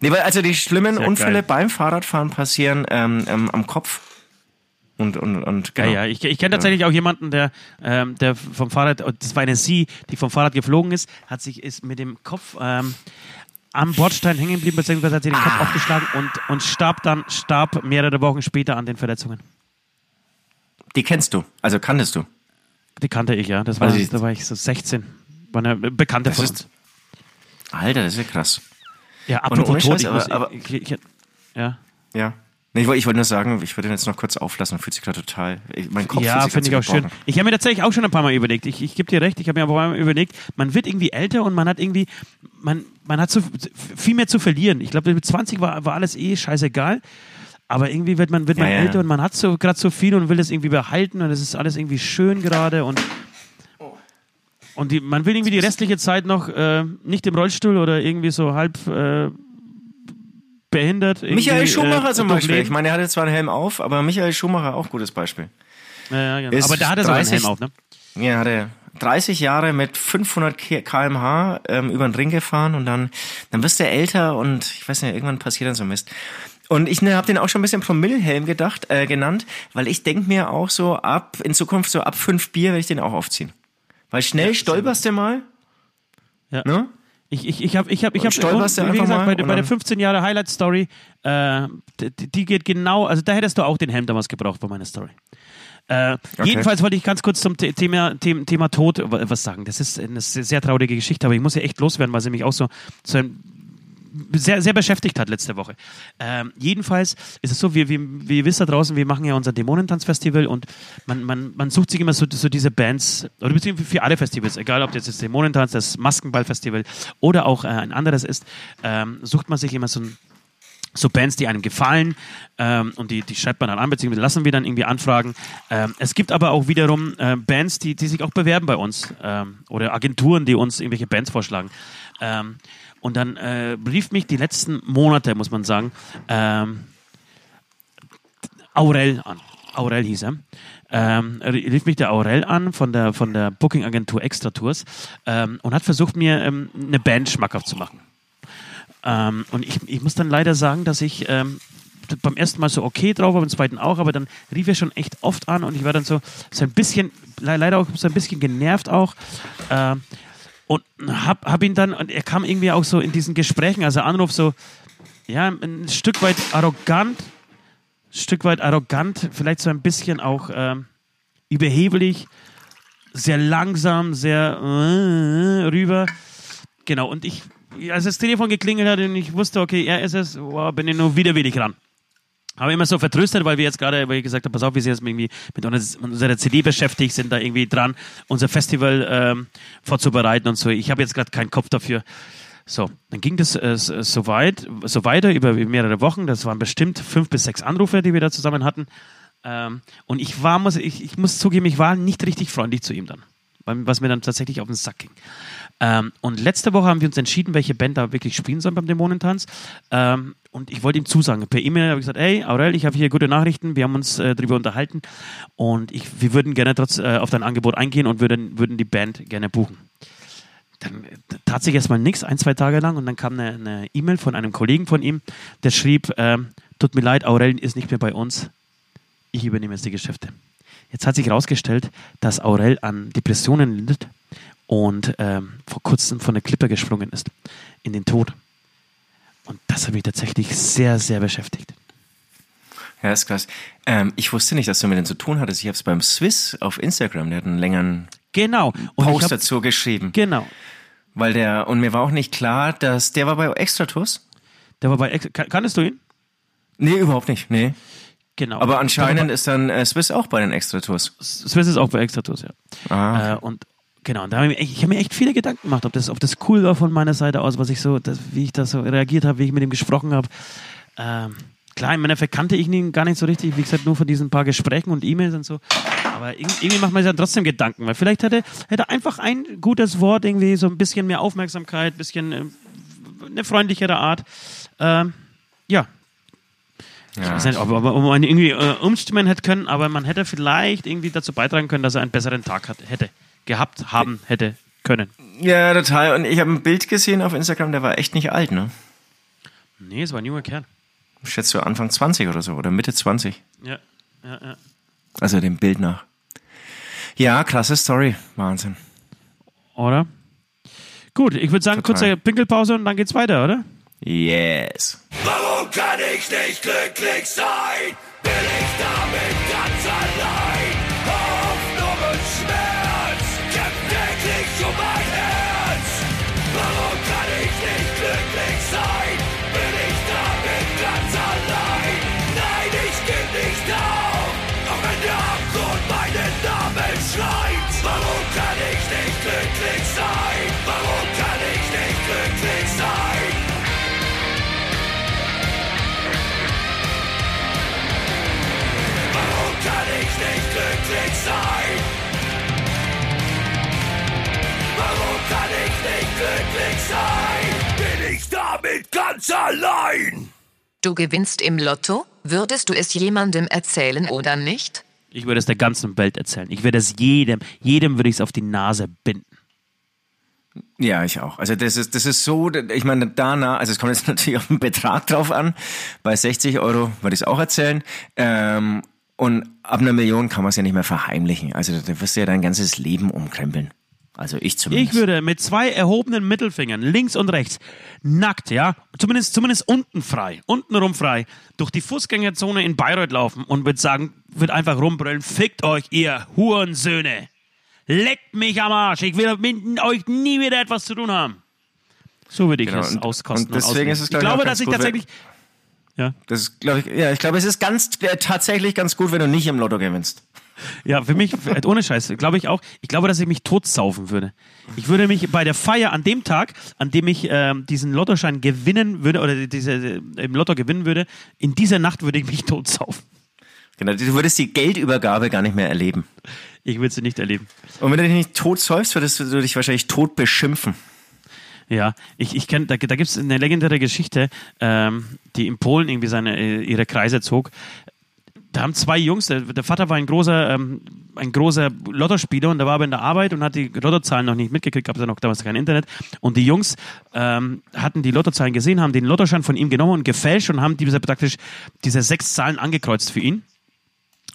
Nee, weil also die schlimmen Sehr Unfälle geil. beim Fahrradfahren passieren ähm, ähm, am Kopf. Und, und, und genau. Ja, ja, ich, ich kenne tatsächlich auch jemanden, der, ähm, der vom Fahrrad, und das war eine Sie, die vom Fahrrad geflogen ist, hat sich ist mit dem Kopf ähm, am Bordstein hängen geblieben, beziehungsweise hat sich den Kopf Ah. aufgeschlagen und, und starb dann, starb mehrere Wochen später an den Verletzungen. Die kennst du, also kanntest du. Die kannte ich, ja. Das war, Also da war ich so 16. War eine Bekannte Das von ist- uns. Alter, das ist ja krass. Ja, apropos Tod, Scheiß, ich aber- muss, aber- ich, ich, ich, ja. Ja. Nee, ich wollte ich wollte nur sagen, ich würde ihn jetzt noch kurz auflassen, fühlt sich gerade total. Ich, mein Kopf Ja, fühlt sich finde ich auch schön. Ich habe mir tatsächlich auch schon ein paar Mal überlegt. Ich, ich gebe dir recht, ich habe mir aber mal überlegt, man wird irgendwie älter und man hat irgendwie, man, man hat so viel mehr zu verlieren. Ich glaube, mit 20 war, war alles eh scheißegal. Aber irgendwie wird man, wird man Ja, ja. älter und man hat so gerade so viel und will das irgendwie behalten und es ist alles irgendwie schön gerade und und die, man will irgendwie die restliche Zeit noch äh, nicht im Rollstuhl oder irgendwie so halb äh, behindert. Michael Schumacher äh, zum Beispiel. durchleben. Ich meine, er hatte zwar einen Helm auf, aber Michael Schumacher auch gutes Beispiel. Ja, ja, genau. Aber da hat er sogar einen 30 Helm auf, ne? Ja, hat er 30 Jahre mit 500 K- kmh ähm, über den Ring gefahren und dann, dann wirst du älter und ich weiß nicht, irgendwann passiert dann so Mist. Und ich ne, habe den auch schon ein bisschen Promillhelm gedacht, äh, genannt, weil ich denk mir auch so ab, in Zukunft so ab fünf Bier werde ich den auch aufziehen. Weil schnell stolperst du mal, Ja. ne? Ich, ich, ich habe, ich habe, ich Und habe, stolperst du wie gesagt, mal bei, der- und bei der dann- 15 Jahre Highlight Story, äh, die, die geht genau, also da hättest du auch den Helm damals gebraucht bei meiner Story. Äh, Jedenfalls wollte ich ganz kurz zum The- Thema, Thema, Thema Tod wa- was sagen. Das ist eine sehr sehr traurige Geschichte, aber ich muss ja echt loswerden, weil sie mich auch so, so ein sehr, sehr beschäftigt hat letzte Woche. Ähm, jedenfalls ist es so, wir, wir, wie ihr wisst da draußen, wir machen ja unser Dämonentanzfestival und man, man, man sucht sich immer so, so diese Bands, oder beziehungsweise für alle Festivals, egal ob das jetzt Dämonentanz, das Maskenballfestival oder auch äh, ein anderes ist, ähm, sucht man sich immer so ein so Bands, die einem gefallen ähm, und die, die schreibt man dann an, beziehungsweise lassen wir dann irgendwie anfragen. Ähm, es gibt aber auch wiederum äh, Bands, die, die sich auch bewerben bei uns ähm, oder Agenturen, die uns irgendwelche Bands vorschlagen. Ähm, und dann äh, rief mich die letzten Monate, muss man sagen, ähm, Aurel an. Aurel hieß er. Ähm, rief mich der Aurel an von der, von der Booking-Agentur Extra Tours ähm, und hat versucht, mir ähm, eine Band schmackhaft zu machen. Ähm, und ich, ich muss dann leider sagen, dass ich ähm, beim ersten Mal so okay drauf war, beim zweiten auch, aber dann rief er schon echt oft an und ich war dann so, so ein bisschen, leider auch so ein bisschen genervt auch. Und hab, hab ihn dann, und er kam irgendwie auch so in diesen Gesprächen, also Anruf so, ja, ein Stück weit arrogant, ein Stück weit arrogant, vielleicht so ein bisschen auch ähm, überheblich, sehr langsam, sehr äh, rüber. Genau, und ich als das Telefon geklingelt hat und ich wusste, okay, er ist es, wow, bin ich nur widerwillig ran. Habe immer so vertröstet, weil wir jetzt gerade, weil ich gesagt habe, pass auf, wir sind jetzt irgendwie mit unserer CD beschäftigt, sind da irgendwie dran, unser Festival ähm, vorzubereiten und so. Ich habe jetzt gerade keinen Kopf dafür. So, dann ging das äh, so weit, so weiter über mehrere Wochen. Das waren bestimmt fünf bis sechs Anrufe, die wir da zusammen hatten. Ähm, und ich war, muss, ich, ich muss zugeben, ich war nicht richtig freundlich zu ihm dann, was mir dann tatsächlich auf den Sack ging. Ähm, und letzte Woche haben wir uns entschieden, welche Band da wirklich spielen soll beim Dämonentanz. Ähm, und ich wollte ihm zusagen. Per E-Mail habe ich gesagt, hey Aurel, ich habe hier gute Nachrichten, wir haben uns äh, darüber unterhalten und ich, wir würden gerne trotz äh, auf dein Angebot eingehen und würden, würden die Band gerne buchen. Dann äh, tat sich erstmal nichts, ein, zwei Tage lang und dann kam eine E-Mail e von einem Kollegen von ihm, der schrieb, äh, tut mir leid, Aurel ist nicht mehr bei uns, ich übernehme jetzt die Geschäfte. Jetzt hat sich herausgestellt, dass Aurel an Depressionen leidet und ähm, vor kurzem von der Klippe gesprungen ist in den Tod. Und das hat mich tatsächlich sehr, sehr beschäftigt. Ja, ist krass. Ähm, ich wusste nicht, dass du mit denen zu tun hattest. Ich habe es beim Swiss auf Instagram, der hat einen längeren genau. Und Post hab, dazu geschrieben. Genau. Weil der, und mir war auch nicht klar, dass der war bei Extratus. Der war bei kanntest du ihn? Nee, überhaupt nicht, nee. Genau. Aber anscheinend ist dann äh, Swiss auch bei den Extratus. Swiss ist auch bei Extratus, ja. Ah. Äh, und Genau, und da habe ich, ich hab mir echt viele Gedanken gemacht, ob das, ob das cool war von meiner Seite aus, was ich so, das, wie ich da so reagiert habe, wie ich mit ihm gesprochen habe. Ähm, klar, im Endeffekt kannte ich ihn gar nicht so richtig, wie gesagt, nur von diesen paar Gesprächen und E-Mails und so. Aber irgendwie macht man sich dann trotzdem Gedanken, weil vielleicht hätte, hätte einfach ein gutes Wort, irgendwie so ein bisschen mehr Aufmerksamkeit, ein bisschen äh, eine freundlichere Art. Ähm, ja, ja. Ich weiß nicht, ob man irgendwie äh, umstimmen hätte können, aber man hätte vielleicht irgendwie dazu beitragen können, dass er einen besseren Tag hat, hätte gehabt haben hätte können. Ja, total. Und ich habe ein Bild gesehen auf Instagram, der war echt nicht alt, ne? Nee, es war ein junger Kerl. Ich schätze so Anfang 20 oder so, oder Mitte 20. Ja, ja, ja. Also dem Bild nach. Ja, klasse Story. Wahnsinn. Oder? Gut, ich würde sagen, Total. kurze Pinkelpause und dann geht's weiter, oder? Yes. Warum kann ich nicht glücklich sein? Bin ich damit ganz allein? Sein? Bin ich damit ganz allein? Du gewinnst im Lotto? Würdest du es jemandem erzählen oder nicht? Ich würde es der ganzen Welt erzählen. Ich würde es jedem, jedem würde ich es auf die Nase binden. Ja, ich auch. Also das ist, das ist so, ich meine, danach, also es kommt jetzt natürlich auf den Betrag drauf an. Bei 60 Euro würde ich es auch erzählen. Ähm, und ab einer Million kann man es ja nicht mehr verheimlichen. Also da wirst du ja dein ganzes Leben umkrempeln. Also ich zumindest. Ich würde mit zwei erhobenen Mittelfingern, links und rechts, nackt, ja, zumindest, zumindest unten frei, untenrum frei, durch die Fußgängerzone in Bayreuth laufen und würde sagen, würde einfach rumbrüllen, fickt euch, ihr Hurensöhne. Leckt mich am Arsch. Ich will mit euch nie wieder etwas zu tun haben. So würde ich Genau, es und- auskosten. und deswegen ausleben. ist es, ich glaub ich, glaube, ganz dass ich tatsächlich. Ja. Das ist, glaube ich, ja, ich glaube, es ist ganz äh, tatsächlich ganz gut, wenn du nicht im Lotto gewinnst. Ja, für mich, ohne Scheiß, glaube ich auch. Ich glaube, dass ich mich totsaufen würde. Ich würde mich bei der Feier an dem Tag, an dem ich ähm, diesen Lottoschein gewinnen würde oder diese äh, im Lotto gewinnen würde, in dieser Nacht würde ich mich totsaufen. Genau, du würdest die Geldübergabe gar nicht mehr erleben. Ich würde sie nicht erleben. Und wenn du dich nicht tot säufst, würdest du dich wahrscheinlich tot beschimpfen. Ja, ich, ich kenne, da, da gibt es eine legendäre Geschichte, ähm, die in Polen irgendwie seine, äh, ihre Kreise zog. Da haben zwei Jungs, der, der Vater war ein großer, ähm, ein großer Lottospieler und der war aber in der Arbeit und hat die Lottozahlen noch nicht mitgekriegt, gab es ja noch damals kein Internet. Und die Jungs ähm, hatten die Lottozahlen gesehen, haben den Lottoschein von ihm genommen und gefälscht und haben diese praktisch diese sechs Zahlen angekreuzt für ihn.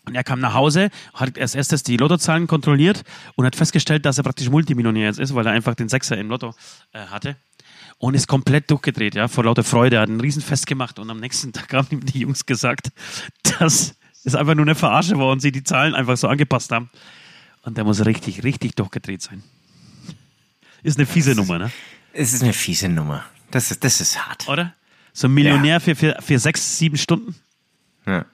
Und er kam nach Hause, hat als erstes die Lottozahlen kontrolliert und hat festgestellt, dass er praktisch Multimillionär jetzt ist, weil er einfach den Sechser im Lotto äh, hatte. Und ist komplett durchgedreht, ja, vor lauter Freude. Er hat ein Riesenfest gemacht und am nächsten Tag haben ihm die Jungs gesagt, dass es einfach nur eine Verarsche war und sie die Zahlen einfach so angepasst haben. Und der muss richtig, richtig durchgedreht sein. Ist eine fiese Nummer, ne? Es ist eine fiese Nummer. Das ist, das ist hart. Oder? So ein Millionär für, für, für sechs, sieben Stunden? Ja.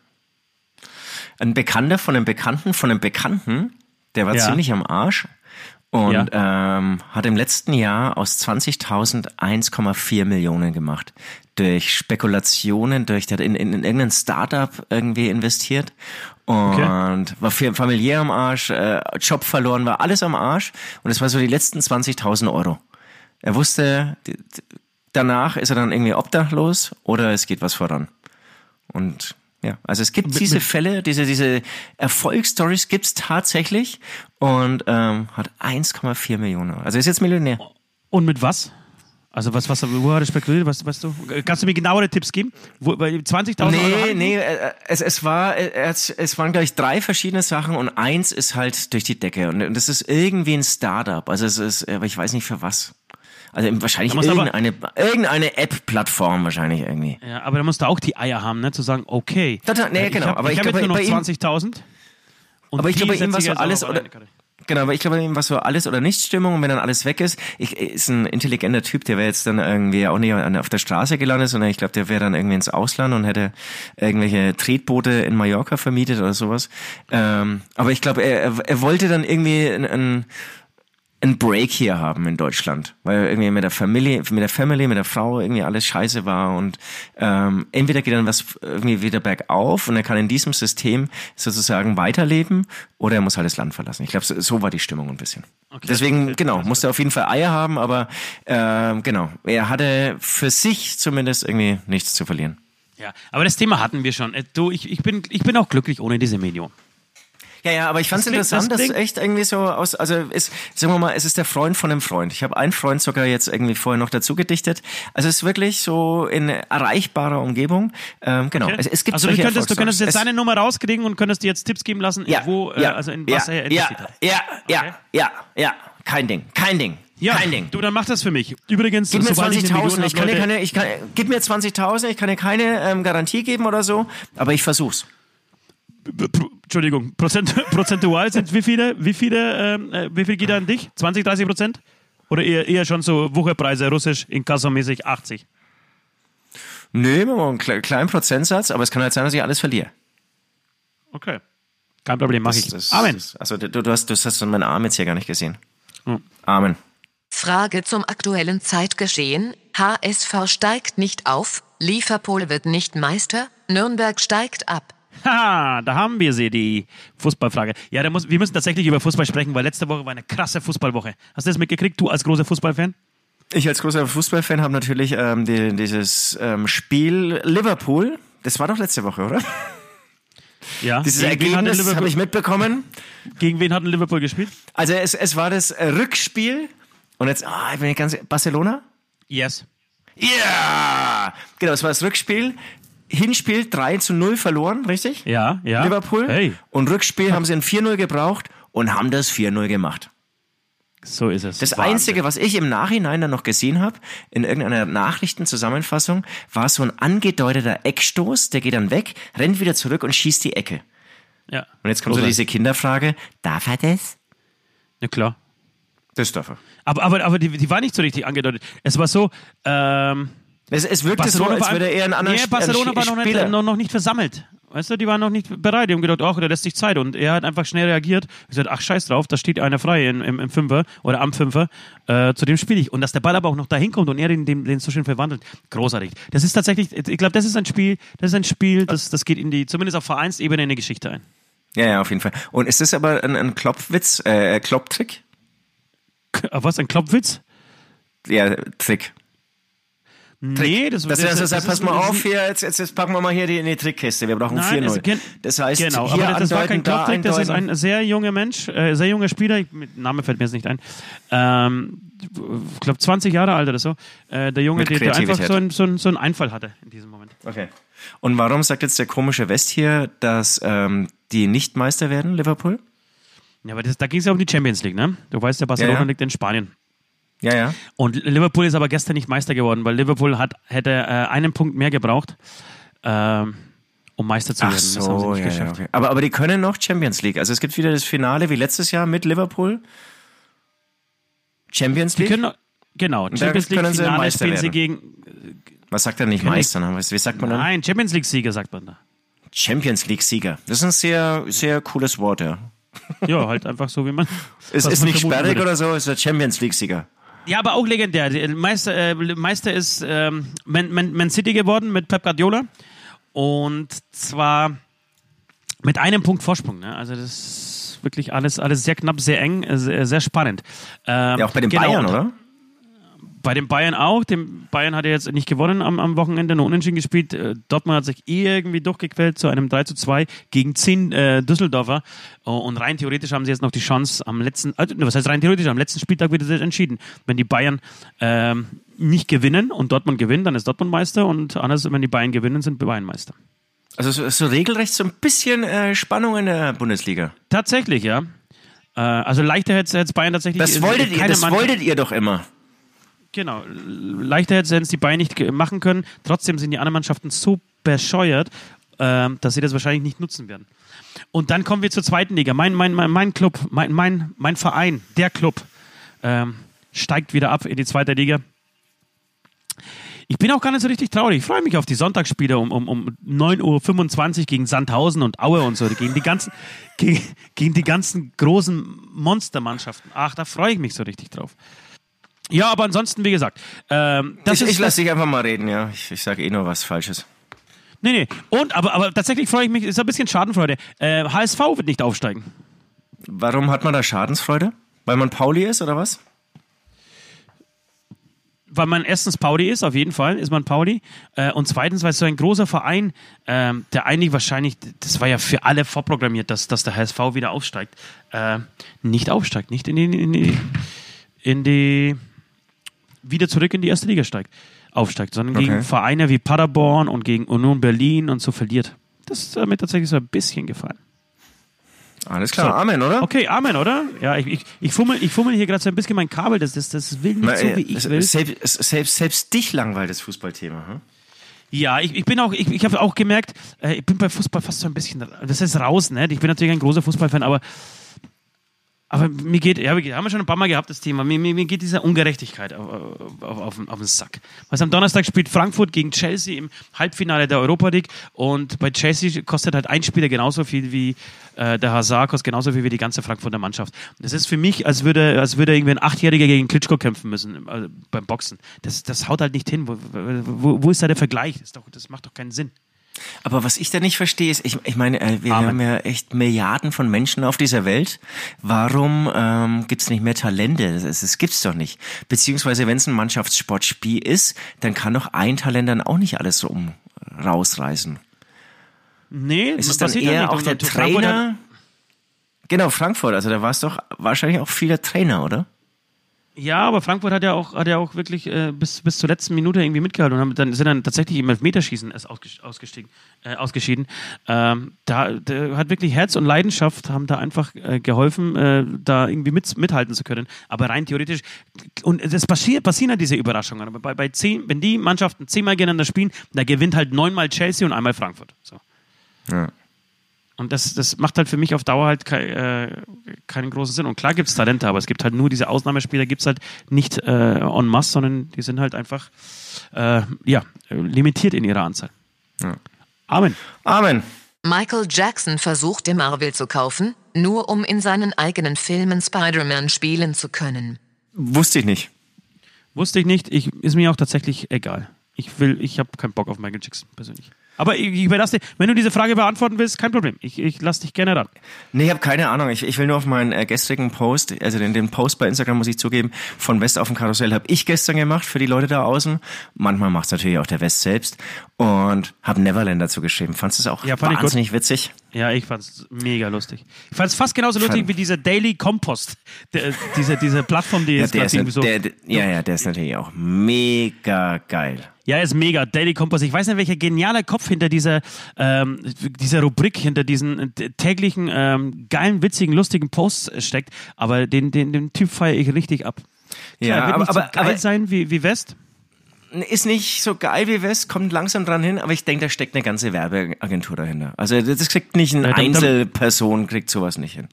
Ein Bekannter von einem Bekannten von einem Bekannten, der war Ja. ziemlich am Arsch und Ja. ähm, hat im letzten Jahr aus 20.000 1,4 Millionen gemacht. Durch Spekulationen, durch, der hat in, in, in irgendein Startup irgendwie investiert und Okay. war familiär am Arsch, äh, Job verloren, war alles am Arsch und es war so die letzten 20.000 Euro. Er wusste, danach ist er dann irgendwie obdachlos oder es geht was voran. Und ja, also es gibt diese Fälle, diese, diese Erfolgsstories gibt's tatsächlich und ähm, hat 1,4 Millionen. Also ist jetzt Millionär. Und mit was? Also was, was, wo hat er spekuliert? Was, weißt du? Kannst du mir genauere Tipps geben? Wo, bei 20.000 Euro? Nee, nee, äh, es, es war, äh, es, es waren gleich drei verschiedene Sachen und eins ist halt durch die Decke und, und das ist irgendwie ein Startup. Also es ist, aber ich weiß nicht für was. Also wahrscheinlich muss aber- irgendeine, irgendeine App-Plattform wahrscheinlich irgendwie. Ja, aber da musst du auch die Eier haben, ne? Zu sagen, okay. Da- da- nee, äh, genau, Ich hab, aber ich ich habe jetzt nur noch bei ihm- 20.000. Und Aber ich glaube, bei ihm war so alles oder, genau, aber ich glaube, war so alles oder nichts Stimmung und wenn dann alles weg ist, ich, ist ein intelligenter Typ, der wäre jetzt dann irgendwie auch nicht auf der Straße gelandet, sondern ich glaube, der wäre dann irgendwie ins Ausland und hätte irgendwelche Tretboote in Mallorca vermietet oder sowas. Ähm, aber ich glaube, er, er, er wollte dann irgendwie ein, ein einen Break hier haben in Deutschland, weil irgendwie mit der Familie, mit der Family, mit der Frau irgendwie alles scheiße war und ähm, entweder geht dann was irgendwie wieder bergauf und er kann in diesem System sozusagen weiterleben oder er muss halt das Land verlassen. Ich glaube, so, so war die Stimmung ein bisschen. Deswegen, genau, musste auf jeden Fall Eier haben, aber ähm, genau, er hatte für sich zumindest irgendwie nichts zu verlieren. Ja, aber das Thema hatten wir schon. Äh, Du, ich, ich, bin, ich bin auch glücklich ohne diese Million. Ja, ja, aber ich fand es interessant, das dass echt irgendwie so aus, also ist, sagen wir mal, es ist der Freund von einem Freund. Ich habe einen Freund sogar jetzt irgendwie vorher noch dazu gedichtet. Also es ist wirklich so in erreichbarer Umgebung. Ähm, genau. Okay? Es, es gibt also du könntest, du könntest jetzt Erfolgsstories. seine Nummer rauskriegen und könntest dir jetzt Tipps geben lassen, ja, wo, äh, ja, also in ja, was er ja, investiert hat. ja, ja, Okay. ja, ja, kein Ding, kein Ding, Ja, kein Ding. du, dann mach das für mich. Übrigens, Gib mir sobald ich eine 20.000, Million ich kann dir keine, ich kann, gib mir 20.000, ich kann dir keine ähm, Garantie geben oder so, aber ich versuch's. Entschuldigung, Prozent, prozentual sind wie viele, wie viele, ähm, äh, wie viel geht da an dich? 20, 30 Prozent? Oder eher, eher schon so Wucherpreise, russisch, inkassomäßig 80? Nö, wir machen einen kle- kleinen Prozentsatz, aber es kann halt sein, dass ich alles verliere. Okay. Kein Problem, mach ich. Das- Amen. das- Also du, du hast, du hast meinen Arm jetzt hier gar nicht gesehen. Hm. Amen. Frage zum aktuellen Zeitgeschehen. HSV steigt nicht auf, Liverpool wird nicht Meister, Nürnberg steigt ab. Haha, da haben wir sie, die Fußballfrage. Ja, muss, wir müssen tatsächlich über Fußball sprechen, weil letzte Woche war eine krasse Fußballwoche. Hast du das mitgekriegt, du als großer Fußballfan? Ich als großer Fußballfan habe natürlich ähm, die, dieses ähm, Spiel Liverpool. Das war doch letzte Woche, oder? Ja. Dieses gegen, Ergebnis habe ich mitbekommen. gegen wen hat Liverpool gespielt? Also es, es war das äh, Rückspiel. Und jetzt, ah, ich bin ganz, Barcelona? Yes. Ja! Genau, es war das Rückspiel. Hinspiel 3 zu 0 verloren, richtig? Ja, ja. Liverpool. Hey, Und Rückspiel haben sie ein 4-0 gebraucht und haben das 4-0 gemacht. so ist es. Das Wahnsinn. Einzige, was ich im Nachhinein dann noch gesehen habe, in irgendeiner Nachrichtenzusammenfassung, war so ein angedeuteter Eckstoß, der geht dann weg, rennt wieder zurück und schießt die Ecke. Ja. Und jetzt kommt so Großartig. diese Kinderfrage, darf er das? Ja, klar. Das darf er. Aber, aber, aber die, die war nicht so richtig angedeutet. Es war so, ähm, Es, es wirkte so, als würde er eher einen anderen nee, Barcelona war noch nicht, noch, noch nicht versammelt. Weißt du, die waren noch nicht bereit. Die haben gedacht, ach, der lässt sich Zeit. Und er hat einfach schnell reagiert. gesagt, ach, scheiß drauf, da steht einer frei im, im, im Fünfer oder am Fünfer. Äh, zu dem spiele ich. Und dass der Ball aber auch noch da hinkommt und er den, den, den so schön verwandelt. Großartig. Das ist tatsächlich, ich glaube, das ist ein Spiel, das ist ein Spiel, das, das geht in die, zumindest auf Vereinsebene in die Geschichte ein. Ja, ja, auf jeden Fall. Und ist das aber ein, ein Klopfwitz, äh, Klopptrick? Was, ein Klopfwitz? Ja, Trick. Nee, das, Das, das, das, das, pass mal auf hier, jetzt, jetzt, jetzt packen wir mal hier die, in die Trickkiste. Wir brauchen Nein, 4-0. es gen- Das heißt, Genau, hier aber das, war kein andeuten, da Klopftrick, das ist ein sehr junger Mensch, äh, sehr junger Spieler, ich, Name fällt mir jetzt nicht ein, ähm, ich glaube 20 Jahre alt oder so, äh, der Junge, der, der einfach so, ein, so, ein, so einen Einfall hatte in diesem Moment. Okay. Und warum sagt jetzt der komische West hier, dass ähm, die nicht Meister werden, Liverpool? Ja, aber das, da ging es ja um die Champions League, ne? Du weißt ja, Barcelona Ja, ja. liegt in Spanien. Ja, ja. Und Liverpool ist aber gestern nicht Meister geworden, weil Liverpool hat, hätte äh, einen Punkt mehr gebraucht, ähm, um Meister zu Ach werden. sie so, ja, ja, okay. Aber, aber die können noch Champions League. Also es gibt wieder das Finale wie letztes Jahr mit Liverpool. Champions Die League? können, genau, da Champions League können sie Finale Meister spielen sie werden. gegen, Was sagt er nicht Meister? Was- Wie sagt man dann? nein, Champions League Sieger sagt man da. Champions League Sieger. Das ist ein sehr, sehr cooles Wort, ja. Ja, halt einfach so, wie man. Es ist man nicht sperrig würde. oder so, es ist der Champions League Sieger. Ja, aber auch legendär. Der Meister, äh, Meister ist ähm, Man, Man, Man City geworden mit Pep Guardiola. Und zwar mit einem Punkt Vorsprung. Ne? Also das ist wirklich alles, alles sehr knapp, sehr eng, äh, sehr, sehr spannend. Ähm, Ja, auch bei den genau, Bayern, oder? Bei den Bayern auch. Dem Bayern hat er jetzt nicht gewonnen am, am Wochenende, nur unentschieden gespielt. Äh, Dortmund hat sich irgendwie durchgequält zu einem 3 zu 2 gegen 10 äh, Düsseldorfer. Oh, und rein theoretisch haben sie jetzt noch die Chance am letzten, also, was heißt rein theoretisch, am letzten Spieltag wird es entschieden. Wenn die Bayern ähm, nicht gewinnen und Dortmund gewinnt, dann ist Dortmund Meister und anders, wenn die Bayern gewinnen, sind Bayern Meister. Also so, so regelrecht so ein bisschen äh, Spannung in der Bundesliga. Tatsächlich, ja. Äh, also leichter hätte es Bayern tatsächlich. Das äh, wolltet ihr, keine das Mannschaft- wolltet ihr doch immer. Genau. Leichter hätten es die Bayern nicht machen können. Trotzdem sind die anderen Mannschaften so bescheuert, ähm, dass sie das wahrscheinlich nicht nutzen werden. Und dann kommen wir zur zweiten Liga. Mein, mein, mein, mein Club, mein, mein, mein Verein, der Club, ähm, steigt wieder ab in die zweite Liga. Ich bin auch gar nicht so richtig traurig. Ich freue mich auf die Sonntagsspiele um, um, um 9.25 Uhr gegen Sandhausen und Aue und so. Gegen die ganzen, gegen, gegen die ganzen großen Monstermannschaften. Ach, da freue ich mich so richtig drauf. Ja, aber ansonsten, wie gesagt, ähm, das ich ist ich lasse dich einfach mal reden, ja. Ich, ich sage eh nur was Falsches. Nee, nee. Und, aber, aber tatsächlich freue ich mich, ist ein bisschen Schadenfreude. Äh, HSV wird nicht aufsteigen. Warum hat man da Schadensfreude? Weil man Pauli ist oder was? Weil man erstens Pauli ist, auf jeden Fall ist man Pauli. Äh, und zweitens, weil so ein großer Verein, ähm, der eigentlich wahrscheinlich, das war ja für alle vorprogrammiert, dass, dass der HSV wieder aufsteigt, äh, nicht aufsteigt, nicht in die, in die, in die, wieder zurück in die erste Liga steigt, aufsteigt, sondern Okay. gegen Vereine wie Paderborn und gegen Union Berlin und so verliert. Das ist mir tatsächlich so ein bisschen gefallen. Alles klar, So. Amen, oder? Okay, Amen, oder? Ja, ich, ich, ich, fummel, ich fummel hier gerade so ein bisschen mein Kabel, das, das, das will nicht Na, so, wie ich will. Selbst, selbst, selbst dich langweilt das Fußballthema. Hm? Ja, ich, ich bin auch, ich, ich habe auch gemerkt, äh, ich bin bei Fußball fast so ein bisschen, das ist raus, ne? Ich bin natürlich ein großer Fußballfan, aber, aber mir geht, ja, wir haben wir schon ein paar Mal gehabt, das Thema, mir, mir, mir geht diese Ungerechtigkeit auf, auf, auf, auf den Sack. Was am Donnerstag spielt Frankfurt gegen Chelsea im Halbfinale der Europa League und bei Chelsea kostet halt ein Spieler genauso viel wie äh, der Hazard, kostet genauso viel wie die ganze Frankfurter Mannschaft. Das ist für mich, als würde, als würde irgendwie ein Achtjähriger gegen Klitschko kämpfen müssen äh, beim Boxen. Das, das haut halt nicht hin. Wo, wo, wo ist da der Vergleich? Das, doch, das macht doch keinen Sinn. Aber was ich da nicht verstehe, ist, ich, ich meine, äh, wir Amen. haben ja echt Milliarden von Menschen auf dieser Welt. Warum ähm, gibt's nicht mehr Talente? Das, das gibt's doch nicht. Beziehungsweise, wenn es ein Mannschaftssportspiel ist, dann kann doch ein Talent dann auch nicht alles so um rausreißen. Nee, Ist es dann passiert ja eher nicht. auch der und Frankfurt Trainer? Genau, Frankfurt. Also da war es doch wahrscheinlich auch viele Trainer, oder? Ja, aber Frankfurt hat ja auch, hat ja auch wirklich äh, bis, bis zur letzten Minute irgendwie mitgehalten und haben, dann sind dann tatsächlich im Elfmeterschießen erst äh, ausgeschieden. Ähm, da, da hat wirklich Herz und Leidenschaft haben da einfach äh, geholfen, äh, da irgendwie mit, mithalten zu können. Aber rein theoretisch, und das passiert, passieren halt diese Überraschungen. Aber bei, bei zehn, wenn die Mannschaften zehnmal gegeneinander spielen, da gewinnt halt neunmal Chelsea und einmal Frankfurt. So. Ja. Und das, das macht halt für mich auf Dauer halt kei, äh, keinen großen Sinn. Und klar gibt es Talente, aber es gibt halt nur diese Ausnahmespieler, gibt es halt nicht äh, en masse, sondern die sind halt einfach äh, ja, limitiert in ihrer Anzahl. Ja. Amen. Amen. Michael Jackson versuchte Marvel zu kaufen, nur um in seinen eigenen Filmen Spider-Man spielen zu können. Wusste ich nicht. Wusste ich nicht. Ich, ist mir auch tatsächlich egal. Ich will, ich habe keinen Bock auf Michael Jackson persönlich. Aber ich, ich überlasse dir, wenn du diese Frage beantworten willst, kein Problem. Ich, ich lasse dich gerne ran. Nee, ich habe keine Ahnung. Ich, ich will nur auf meinen äh, gestrigen Post, also den, den Post bei Instagram muss ich zugeben, von West auf dem Karussell habe ich gestern gemacht für die Leute da außen. Manchmal macht es natürlich auch der West selbst. Und habe Neverland dazu geschrieben. Fandest du es auch Ja, fand ich gut. wahnsinnig witzig? Ja, ich fand's mega lustig. Ich fand's fast genauso lustig wie dieser Daily Compost. Der, diese, diese Plattform, die Ja, jetzt gerade ist, irgendwie so. der, der, ja, ja, der ist natürlich auch mega geil. Ja, ist mega. Daily Compost. Ich weiß nicht, welcher genialer Kopf hinter dieser, ähm, dieser Rubrik, hinter diesen äh, täglichen, ähm, geilen, witzigen, lustigen Posts steckt. Aber den, den, den Typ feiere ich richtig ab. Ja, Klar, wird aber, nicht aber, so geil aber sein wie, wie West. ist nicht so geil wie West, kommt langsam dran hin, aber ich denke, da steckt eine ganze Werbeagentur dahinter. Also das kriegt nicht eine Ja, Einzelperson, kriegt sowas nicht hin.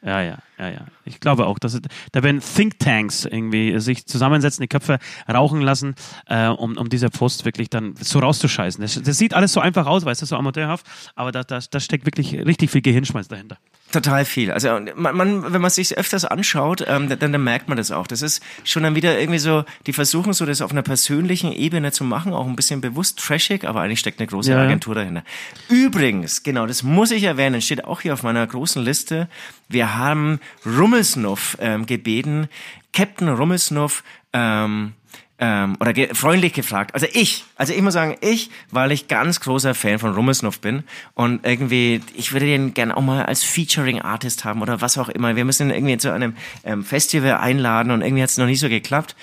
Ja, ja, ja, ja. Ich glaube auch, dass da werden Thinktanks irgendwie sich zusammensetzen, die Köpfe rauchen lassen, äh, um, um diese Post wirklich dann so rauszuscheißen. Das, das sieht alles so einfach aus, weißt du, so amateurhaft, aber da, da, da steckt wirklich richtig viel Gehirnschmalz dahinter. Total viel. Also man, man, wenn man sich öfters anschaut, ähm, dann, dann merkt man das auch. Das ist schon dann wieder irgendwie so, die versuchen so das auf einer persönlichen Ebene zu machen, auch ein bisschen bewusst trashig, aber eigentlich steckt eine große Ja, ja. Agentur dahinter. Übrigens, genau, das muss ich erwähnen, steht auch hier auf meiner großen Liste. Wir haben Rummelsnuff ähm, gebeten, Captain Rummelsnuff, ähm, ähm, oder ge freundlich gefragt. Also ich, also ich muss sagen, ich, weil ich ganz großer Fan von Rummelsnuff bin und irgendwie, ich würde den gerne auch mal als Featuring Artist haben oder was auch immer. Wir müssen ihn irgendwie zu einem ähm, Festival einladen und irgendwie hat es noch nicht so geklappt.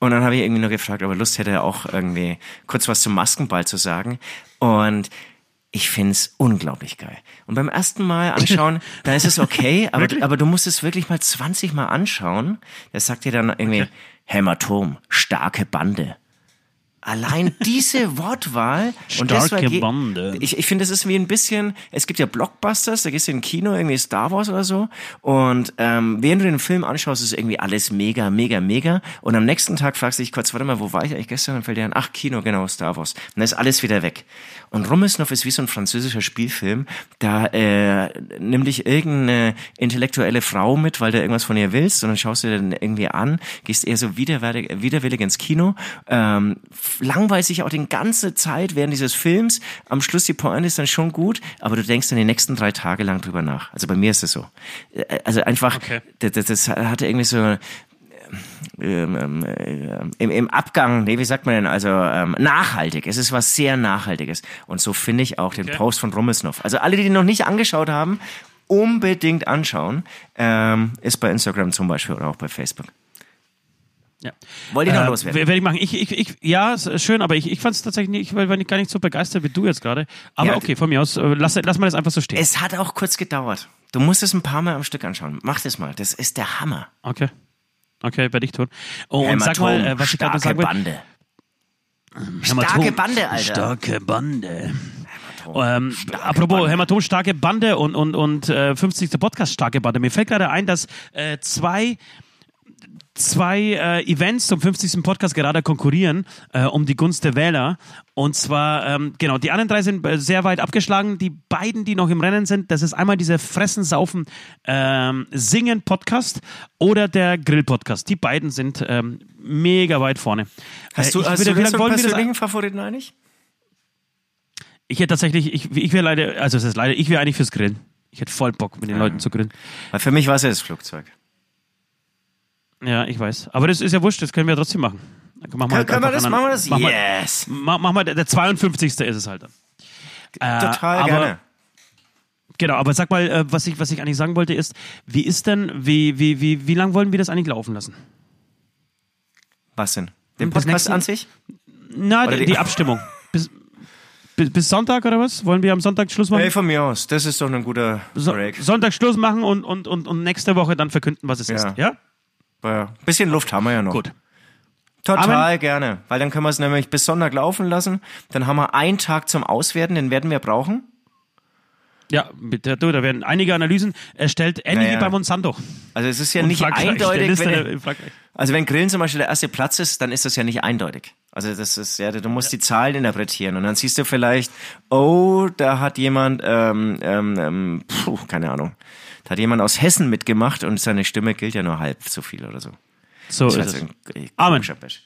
Und dann habe ich irgendwie nur gefragt, ob er Lust hätte, auch irgendwie kurz was zum Maskenball zu sagen. Und ich find's unglaublich geil. Und beim ersten Mal anschauen, da ist es okay, aber, aber du musst es wirklich mal 20 Mal anschauen. Das sagt dir dann irgendwie Hämatom, starke Bande. Allein diese Wortwahl und Starke ge- Bande. Ich, ich finde, es ist wie ein bisschen, es gibt ja Blockbusters, da gehst du in ein Kino, irgendwie Star Wars oder so und ähm, während du den Film anschaust, ist irgendwie alles mega, mega, mega und am nächsten Tag fragst du dich kurz, warte mal, wo war ich eigentlich gestern? Dann fällt dir ein, ach, Kino, genau, Star Wars. Und dann ist alles wieder weg. Und Rummelsnuff ist wie so ein französischer Spielfilm, da äh, nimm dich irgendeine intellektuelle Frau mit, weil du irgendwas von ihr willst und dann schaust du dir dann irgendwie an, gehst eher so widerwillig, widerwillig ins Kino, ähm, langweilt sich auch die ganze Zeit während dieses Films. Am Schluss die Pointe ist dann schon gut, aber du denkst dann die nächsten drei Tage lang drüber nach. Also bei mir ist es so. Äh, Also einfach, Okay. das, das, das hatte irgendwie so ähm, ähm, äh, im, im Abgang, nee, wie sagt man denn, also ähm, nachhaltig. Es ist was sehr Nachhaltiges. Und so finde ich auch den Post von Rummelsnuff. Also alle, die den noch nicht angeschaut haben, unbedingt anschauen. Ähm, ist bei Instagram zum Beispiel oder auch bei Facebook. Ja. Wollt ihr noch Äh, loswerden? Werde ich machen. Ich, ich, ich, ja, schön, aber ich, ich fand es tatsächlich nicht, ich war gar nicht so begeistert wie du jetzt gerade. Aber Ja, okay, von mir aus, äh, lass, lass mal das einfach so stehen. Es hat auch kurz gedauert. Du musst es ein paar Mal am Stück anschauen. Mach das mal. Das ist der Hammer. Okay. Okay, werde ich tun. Oh, und sag mal, äh, was ich gerade sagen will. Bande. Hämatom. Starke Bande, Alter. Starke Bande. Ähm, apropos Bande. Hämatom, starke Bande und, und, und äh, 50. Podcast, starke Bande. Mir fällt gerade ein, dass äh, zwei zwei äh, Events zum 50. Podcast gerade konkurrieren äh, um die Gunst der Wähler. Und zwar, ähm, genau, die anderen drei sind äh, sehr weit abgeschlagen. Die beiden, die noch im Rennen sind, das ist einmal dieser Fressen, Saufen, ähm, Singen Podcast oder der Grill Podcast. Die beiden sind ähm, mega weit vorne. Hast du, Äh, hast würde- du jetzt lange einen wollen wir das persönlichen Favoriten eigentlich? ich hätte tatsächlich, ich, ich wäre leider, also es ist leider, ich wäre eigentlich fürs Grillen. Ich hätte voll Bock, mit den Leuten zu grillen. Weil für mich war es ja das Flugzeug. Ja, ich weiß. Aber das ist ja wurscht, das können wir trotzdem machen. Dann machen Können, halt können wir einfach das? einen- Machen wir das? Mach mal, yes! mach, mach mal, der der 52. ist es halt dann. Äh, Total aber, gerne. Genau, aber sag mal, äh, was ich, was ich eigentlich sagen wollte ist, wie ist denn, wie, wie, wie, wie lang wollen wir das eigentlich laufen lassen? Was denn? Den Podcast nächsten- an sich? Na, die, die- Abstimmung. Bis, bis, bis Sonntag oder was? Wollen wir am Sonntag Schluss machen? Hey, von mir aus. Das ist doch ein guter so, Break. Sonntag Schluss machen und, und, und, und nächste Woche dann verkünden, was es Ja. ist. Ja? Ja. Bisschen Luft haben wir ja noch. Gut. Total gerne. Weil dann können wir es nämlich bis Sonntag laufen lassen. Dann haben wir einen Tag zum Auswerten, den werden wir brauchen. Ja, mit der, du, da werden einige Analysen erstellt, ähnlich Naja. wie bei Monsanto. Also es ist ja Und nicht Frankreich, eindeutig. Wenn, also wenn Grillen zum Beispiel der erste Platz ist, dann ist das ja nicht eindeutig. Also das ist ja, du musst die Zahlen interpretieren und dann siehst du vielleicht, oh, da hat jemand, ähm, ähm, ähm, puh, keine Ahnung, da hat jemand aus Hessen mitgemacht und seine Stimme gilt ja nur halb so viel oder so. So Das ist war es. äh, Amen. komischer Bash.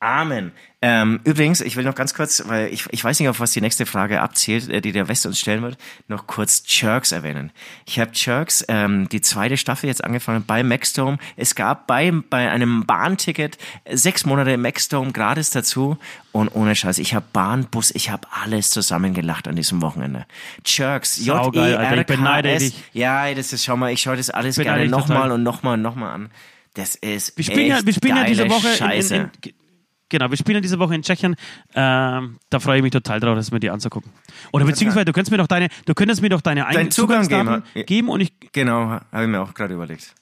Amen. Ähm, übrigens, ich will noch ganz kurz, weil ich, ich weiß nicht, auf was die nächste Frage abzielt, äh, die der West uns stellen wird, noch kurz Jerks erwähnen. Ich habe Jerks, ähm, die zweite Staffel jetzt angefangen bei Maxdome. Es gab bei, bei einem Bahnticket sechs Monate Maxdome gratis dazu und ohne Scheiß, ich habe Bahn, Bus, ich habe alles zusammengelacht an diesem Wochenende. Jerks, Alter, ich beneide J-E-R-K-S. dich. Ja, das ist, schau mal, ich schaue das alles gerne nochmal und nochmal und nochmal an. Das ist Wir spielen, echt ja, wir spielen ja diese Woche in, Scheiße. in, in, Genau, wir spielen diese Woche in Tschechien. Ähm, da freue ich mich total drauf, das mir die anzugucken. Oder beziehungsweise du könntest mir doch deine, du könntest mir doch deine eigenen Zugang Zugangsdaten geben. geben und ich Genau, habe ich mir auch gerade überlegt.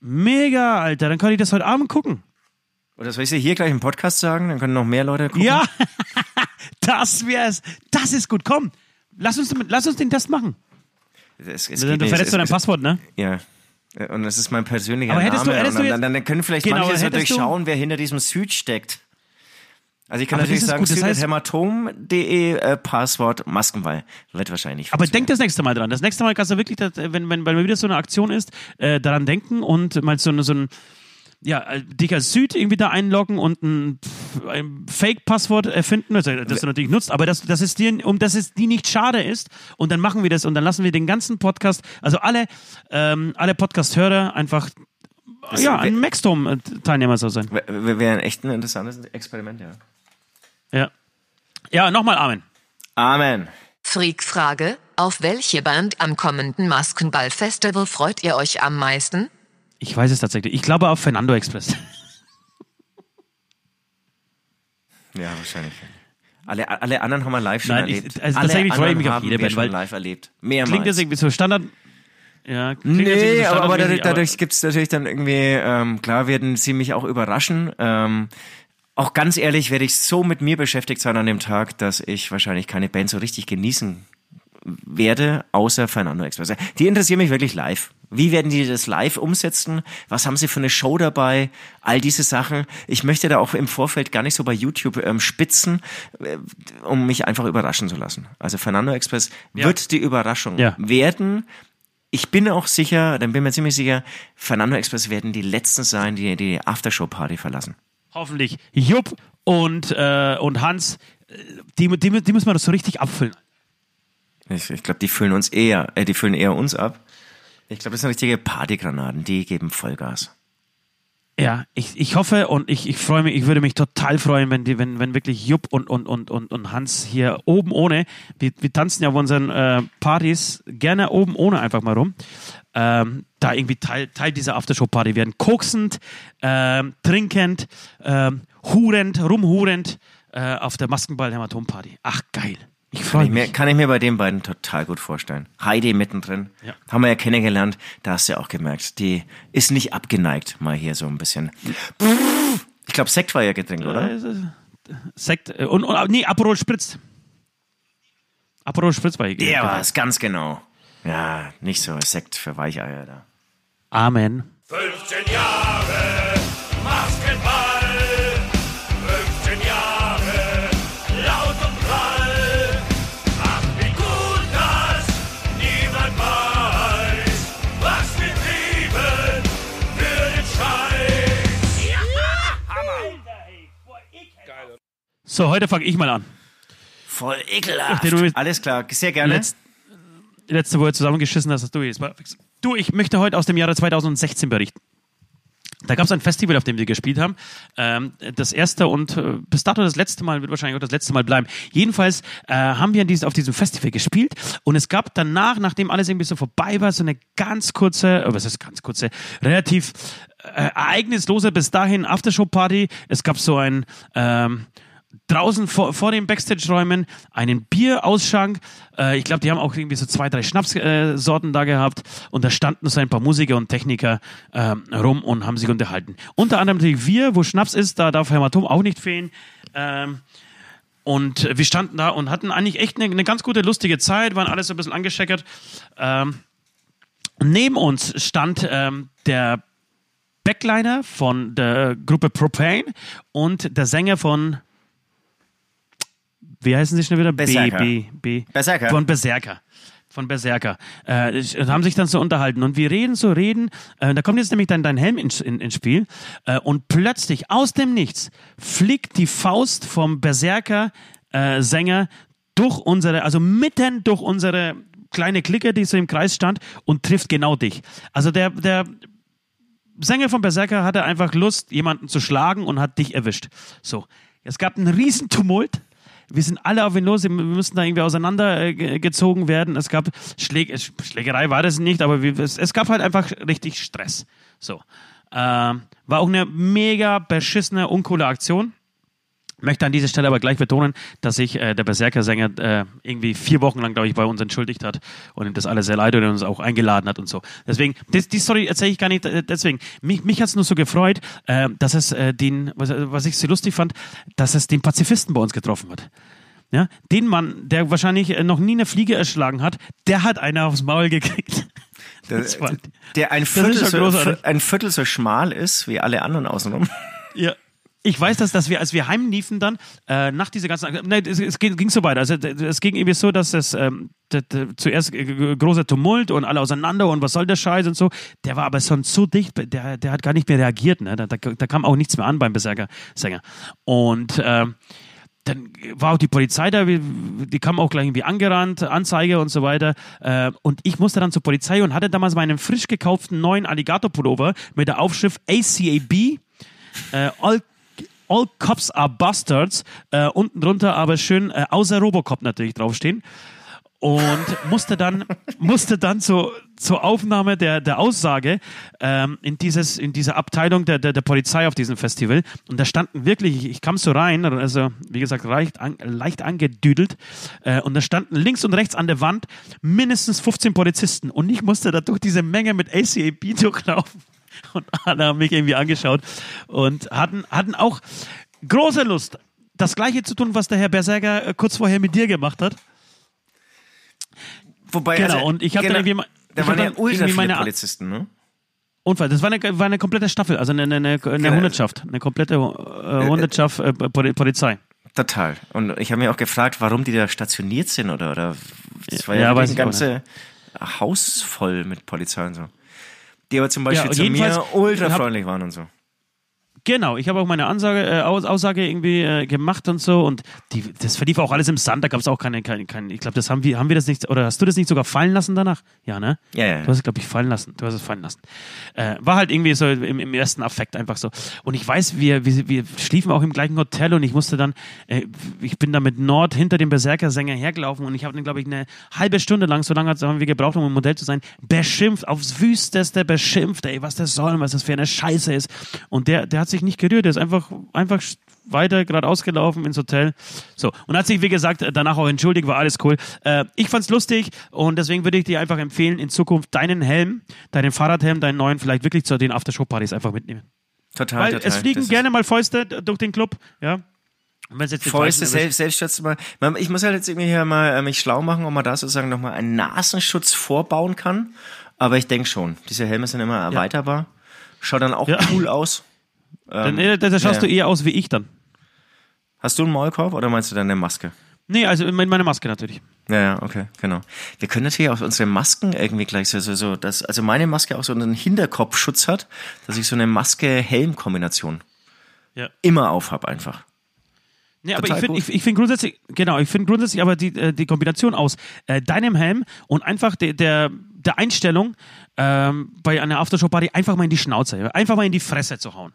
mega, Alter, dann kann ich das heute Abend gucken. Oder soll ich dir hier gleich im Podcast sagen? Dann können noch mehr Leute gucken. Ja, das wär's. Das ist gut. Komm, lass uns, lass uns den Test machen. Es, es Du nicht. verletzt Es- du dein es- Passwort, ne? Ja. Und das ist mein persönlicher Aber hättest du- Name. hättest und du dann, dann, dann können vielleicht Genau, manche so du- durchschauen, wer hinter diesem Süd steckt. Also ich kann Aber natürlich das ist sagen, gut, das heißt- süd.hämatom.de äh, Passwort Maskenball. Wird wahrscheinlich Aber denk das nächste Mal dran. Das nächste Mal kannst du wirklich, das, wenn, wenn, wenn wieder so eine Aktion ist, äh, daran denken und mal so, so ein, ja, äh, dich als Süd irgendwie da einloggen und ein, ein Fake-Passwort erfinden, also, das du natürlich nutzt, aber dass, dass es dir, um dass es dir nicht schade ist und dann machen wir das und dann lassen wir den ganzen Podcast, also alle, ähm, alle Podcast-Hörer einfach, ja, ein Maxdome-Teilnehmer so sein. Wäre wär ein echt ein interessantes Experiment, ja. Ja. Ja, nochmal Amen. Amen. Freak-Frage: Auf welche Band am kommenden Maskenball-Festival freut ihr euch am meisten? Ich weiß es tatsächlich. Ich glaube auf Fernando Express. Ja, wahrscheinlich. Alle, alle anderen haben wir live schon Nein, ich- erlebt. also alle tatsächlich freue ich anderen mich auf haben jede wir Band, schon weil- live erlebt. Mehrmals. Klingt das irgendwie so Standard. Ja, klingt jetzt irgendwie Nee, so aber, aber dadurch, dadurch gibt's natürlich dann irgendwie, ähm, klar werden sie mich auch überraschen. Ähm, auch ganz ehrlich werde ich so mit mir beschäftigt sein an dem Tag, dass ich wahrscheinlich keine Band so richtig genießen werde, außer Fernando Express. Die interessieren mich wirklich live. Wie werden die das live umsetzen? Was haben sie für eine Show dabei? All diese Sachen. Ich möchte da auch im Vorfeld gar nicht so bei YouTube ähm, spitzen, äh, um mich einfach überraschen zu lassen. Also Fernando Express wird die Überraschung Ja. werden. Ich bin auch sicher, dann bin mir ziemlich sicher, Fernando Express werden die letzten sein, die die Aftershow-Party verlassen. Hoffentlich Jupp und, äh, und Hans, die, die, die müssen wir doch so richtig abfüllen. Ich, ich glaube, die füllen uns eher, äh, die füllen eher uns ab. Ich glaube, das sind richtige Partygranaten, die geben Vollgas. Ja, ich, ich hoffe und ich, ich freue mich, ich würde mich total freuen, wenn die, wenn, wenn wirklich Jupp und, und, und, und, und Hans hier oben ohne, wir, wir tanzen ja auf unseren äh, Partys gerne oben ohne einfach mal rum, ähm, da irgendwie Teil, Teil dieser Aftershow-Party werden. Koksend, ähm, trinkend, ähm, hurend, rumhurend äh, auf der Maskenball-Hämatom-Party. Ach, geil. Ich Kann freue ich, mir, mich. kann ich mir bei den beiden total gut vorstellen. Heidi mittendrin. Ja. Haben wir ja kennengelernt. Da hast du ja auch gemerkt, die ist nicht abgeneigt, mal hier so ein bisschen. Ich glaube, Sekt war ja Getränk, oder? Sekt äh, und, und nee, Aperol Spritz. Aperol Spritz war hier. Der war es, ganz genau. Ja, nicht so Sekt für Weicheier da. Amen. 15 Jahre Maskenball, 15 Jahre laut und prall. Ach, wie gut, dass niemand weiß, was wir trieben für den Scheiß. So, heute fange ich mal an. Voll ekelhaft. Alles klar, sehr gerne. Letzt, letzte Woche zusammengeschissen hast, du jetzt. Du, ich möchte heute aus dem Jahre 2016 berichten. Da gab es ein Festival, auf dem wir gespielt haben. Ähm, das erste und äh, bis dato das letzte Mal, wird wahrscheinlich auch das letzte Mal bleiben. Jedenfalls äh, haben wir an dies, auf diesem Festival gespielt und es gab danach, nachdem alles irgendwie so vorbei war, so eine ganz kurze, äh, was ist ganz kurze, relativ äh, ereignislose bis dahin Aftershow-Party. Es gab so ein ähm, draußen vor, vor den Backstage-Räumen einen Bierausschank. Äh, ich glaube, die haben auch irgendwie so zwei, drei Schnapssorten äh, da gehabt. Und da standen so ein paar Musiker und Techniker ähm, rum und haben sich unterhalten. Unter anderem natürlich wir, wo Schnaps ist, da darf Hämatom auch nicht fehlen. Ähm, und wir standen da und hatten eigentlich echt eine, eine ganz gute, lustige Zeit, waren alles so ein bisschen angescheckert. Ähm, neben uns stand ähm, der Backliner von der Gruppe Propane und der Sänger von wie heißen sie schon wieder? Berserker. B, B, B. Berserker. Von Berserker. Von Berserker. Äh, haben sich dann so unterhalten. Und wir reden so, reden. Äh, da kommt jetzt nämlich dann dein Helm ins, in, ins Spiel. Äh, und plötzlich, aus dem Nichts, fliegt die Faust vom Berserker-Sänger durch unsere, also mitten durch unsere kleine Clique, die so im Kreis stand und trifft genau dich. Also der, der Sänger von Berserker hatte einfach Lust, jemanden zu schlagen und hat dich erwischt. So. Es gab einen riesen Tumult. Wir sind alle auf ihn los, wir mussten da irgendwie auseinandergezogen werden. Es gab Schläg Schlägerei war das nicht, aber wir, es, es, gab halt einfach richtig Stress. So. Ähm, war auch eine mega beschissene, uncoole Aktion. Möchte an dieser Stelle aber gleich betonen, dass sich äh, der Berserker-Sänger äh, irgendwie vier Wochen lang, glaube ich, bei uns entschuldigt hat und ihm das alles sehr leid und uns auch eingeladen hat und so. Deswegen, das, die Story erzähle ich gar nicht. Äh, deswegen, mich, mich hat es nur so gefreut, äh, dass es äh, den, was, was ich so lustig fand, dass es den Pazifisten bei uns getroffen hat. Ja, den Mann, der wahrscheinlich noch nie eine Fliege erschlagen hat, der hat eine aufs Maul gekriegt. Der, der ein, Viertel so, ein Viertel so schmal ist wie alle anderen außenrum. Ja, ich weiß, dass, dass wir, als wir heimliefen dann, äh, nach dieser ganzen, nein, es, es ging, so weiter. Also es ging irgendwie so, dass es ähm, zuerst großer Tumult und alle auseinander und was soll der Scheiß und so. Der war aber schon so dicht, der, der hat gar nicht mehr reagiert. Ne? Da, da, da kam auch nichts mehr an beim Berserker-Sänger. Und ähm, dann war auch die Polizei da, die kam auch gleich irgendwie angerannt, Anzeige und so weiter. Äh, und ich musste dann zur Polizei und hatte damals meinen frisch gekauften neuen Alligator-Pullover mit der Aufschrift ACAB, äh, All All Cops are Bastards, äh, unten drunter aber schön äh, außer Robocop natürlich draufstehen. Und musste dann, musste dann zu, zur Aufnahme der, der Aussage ähm, in, dieses, in diese Abteilung der, der, der Polizei auf diesem Festival. Und da standen wirklich, ich, ich kam so rein, also wie gesagt, leicht, an, leicht angedüdelt. Äh, und da standen links und rechts an der Wand mindestens 15 Polizisten. Und ich musste da durch diese Menge mit ACAB durchlaufen. Und alle haben mich irgendwie angeschaut und hatten, hatten auch große Lust, das Gleiche zu tun, was der Herr Berserker äh, kurz vorher mit dir gemacht hat. Wobei, genau, also, und ich habe genau, dann irgendwie, da ich waren ja dann ultra viele meine Polizisten, ne? Unfall. Das war eine, war eine komplette Staffel, also eine, eine, eine Genau. Hundertschaft, eine komplette äh, Hundertschaft äh, Poli- Polizei. Total. Und ich habe mich auch gefragt, warum die da stationiert sind oder oder das war ja, Ja, ein ich auch ganze Haus voll mit Polizei und so. Die aber zum Beispiel Ja, zu mir ultra freundlich waren und so. Genau, ich habe auch meine Ansage, äh, Aus, Aussage irgendwie äh, gemacht und so und die, das verlief auch alles im Sand, da gab es auch keine, keine, keine ich glaube, das haben wir, haben wir das nicht, oder hast du das nicht sogar fallen lassen danach? Ja, ne? Ja, ja. Du hast es, glaube ich, fallen lassen. Du hast es fallen lassen. Äh, war halt irgendwie so im, im ersten Affekt einfach so. Und ich weiß, wir, wir, wir schliefen auch im gleichen Hotel und ich musste dann, äh, ich bin da mit Nord hinter dem Berserker-Sänger hergelaufen und ich habe dann, glaube ich, eine halbe Stunde lang, so lange haben wir gebraucht, um im Modell zu sein, beschimpft, aufs Wüsteste beschimpft, ey, was das soll und was das für eine Scheiße ist. Und der, der hat sich nicht gerührt, der ist einfach, einfach weiter geradeaus gelaufen ins Hotel. So. Und hat sich, wie gesagt, danach auch entschuldigt, war alles cool. Äh, ich fand's lustig und deswegen würde ich dir einfach empfehlen, in Zukunft deinen Helm, deinen Fahrradhelm, deinen neuen, vielleicht wirklich zu den Aftershow-Partys einfach mitnehmen. Total, Weil total. es fliegen gerne mal Fäuste durch den Club, ja. Fäuste, selbst, Selbstschutz mal. Ich muss halt jetzt irgendwie hier mal äh, mich schlau machen, ob man da sozusagen nochmal einen Nasenschutz vorbauen kann. Aber ich denke schon. Diese Helme sind immer erweiterbar. Schaut dann auch Ja. cool aus. Dann, äh, da, da schaust ja. du eher aus wie ich dann. Hast du einen Maulkorb oder meinst du dann eine Maske? Nee, also mit meiner Maske natürlich. Ja, ja, okay, genau. Wir können natürlich auch unsere Masken irgendwie gleich so, so, so dass, also meine Maske auch so einen Hinterkopfschutz hat, dass ich so eine Maske-Helm-Kombination Ja. immer aufhab einfach. Nee, aber ich finde ich, ich find grundsätzlich, genau, ich finde grundsätzlich aber die, äh, die Kombination aus äh, deinem Helm und einfach de, der, der Einstellung ähm, bei einer Aftershow-Party einfach mal in die Schnauze, einfach mal in die Fresse zu hauen.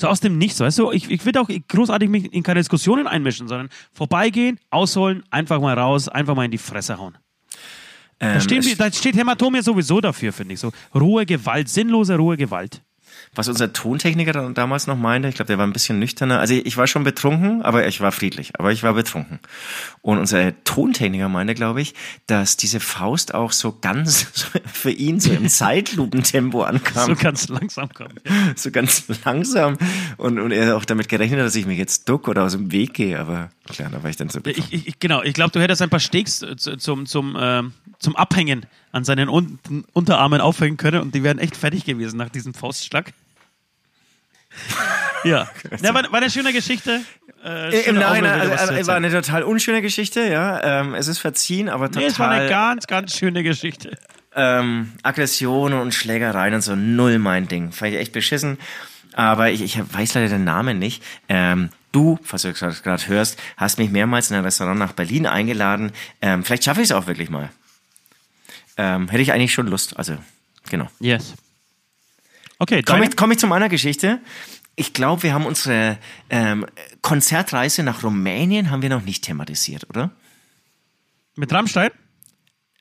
So aus dem Nichts, weißt du? Ich, ich will auch großartig mich in keine Diskussionen einmischen, sondern vorbeigehen, ausholen, einfach mal raus, einfach mal in die Fresse hauen. Da, Ähm, stehen es- wir, da steht Hämatom ja sowieso dafür, finde ich. So rohe Gewalt, sinnlose rohe Gewalt. Was unser Tontechniker dann damals noch meinte, ich glaube, der war ein bisschen nüchterner. Also ich war schon betrunken, aber ich war friedlich, aber ich war betrunken. Und unser Tontechniker meinte, glaube ich, dass diese Faust auch so ganz für ihn so im Zeitlupentempo ankam. So ganz langsam kommen. so ganz langsam und, und er auch damit gerechnet hat, dass ich mich jetzt duck oder aus dem Weg gehe, aber klar, da war ich dann betrunken. Ich, ich, genau, ich glaube, du hättest ein paar Steaks äh, zu- zum, zum, ähm, zum Abhängen an seinen Un Unterarmen aufhängen können und die wären echt fertig gewesen nach diesem Faustschlag. ja, ja war, war eine schöne Geschichte. Äh, Im schöne Nachhinein, Augenblicke, also, zu also, war eine total unschöne Geschichte, ja. Ähm, es ist verziehen, aber total. Nee, es war eine ganz, ganz schöne Geschichte. ähm, Aggression und Schlägereien und so null mein Ding. Fand ich echt beschissen. Aber ich, ich weiß leider den Namen nicht. Ähm, du, falls du das gerade hörst, hast mich mehrmals in ein Restaurant nach Berlin eingeladen. Ähm, vielleicht schaffe ich es auch wirklich mal. Ähm, hätte ich eigentlich schon Lust. Also, genau. Yes. Okay, Komme ich, komm ich zu meiner Geschichte. Ich glaube, wir haben unsere ähm, Konzertreise nach Rumänien haben wir noch nicht thematisiert, oder? mit Rammstein?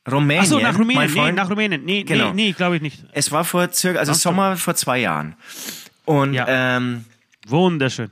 Rumänien. Achso, nach Rumänien. Nee, nach Rumänien. Nee, Genau. nee, nee glaube ich nicht. Es war vor circa, also Ach so. Sommer vor zwei Jahren. Und Ja. ähm, Wunderschön.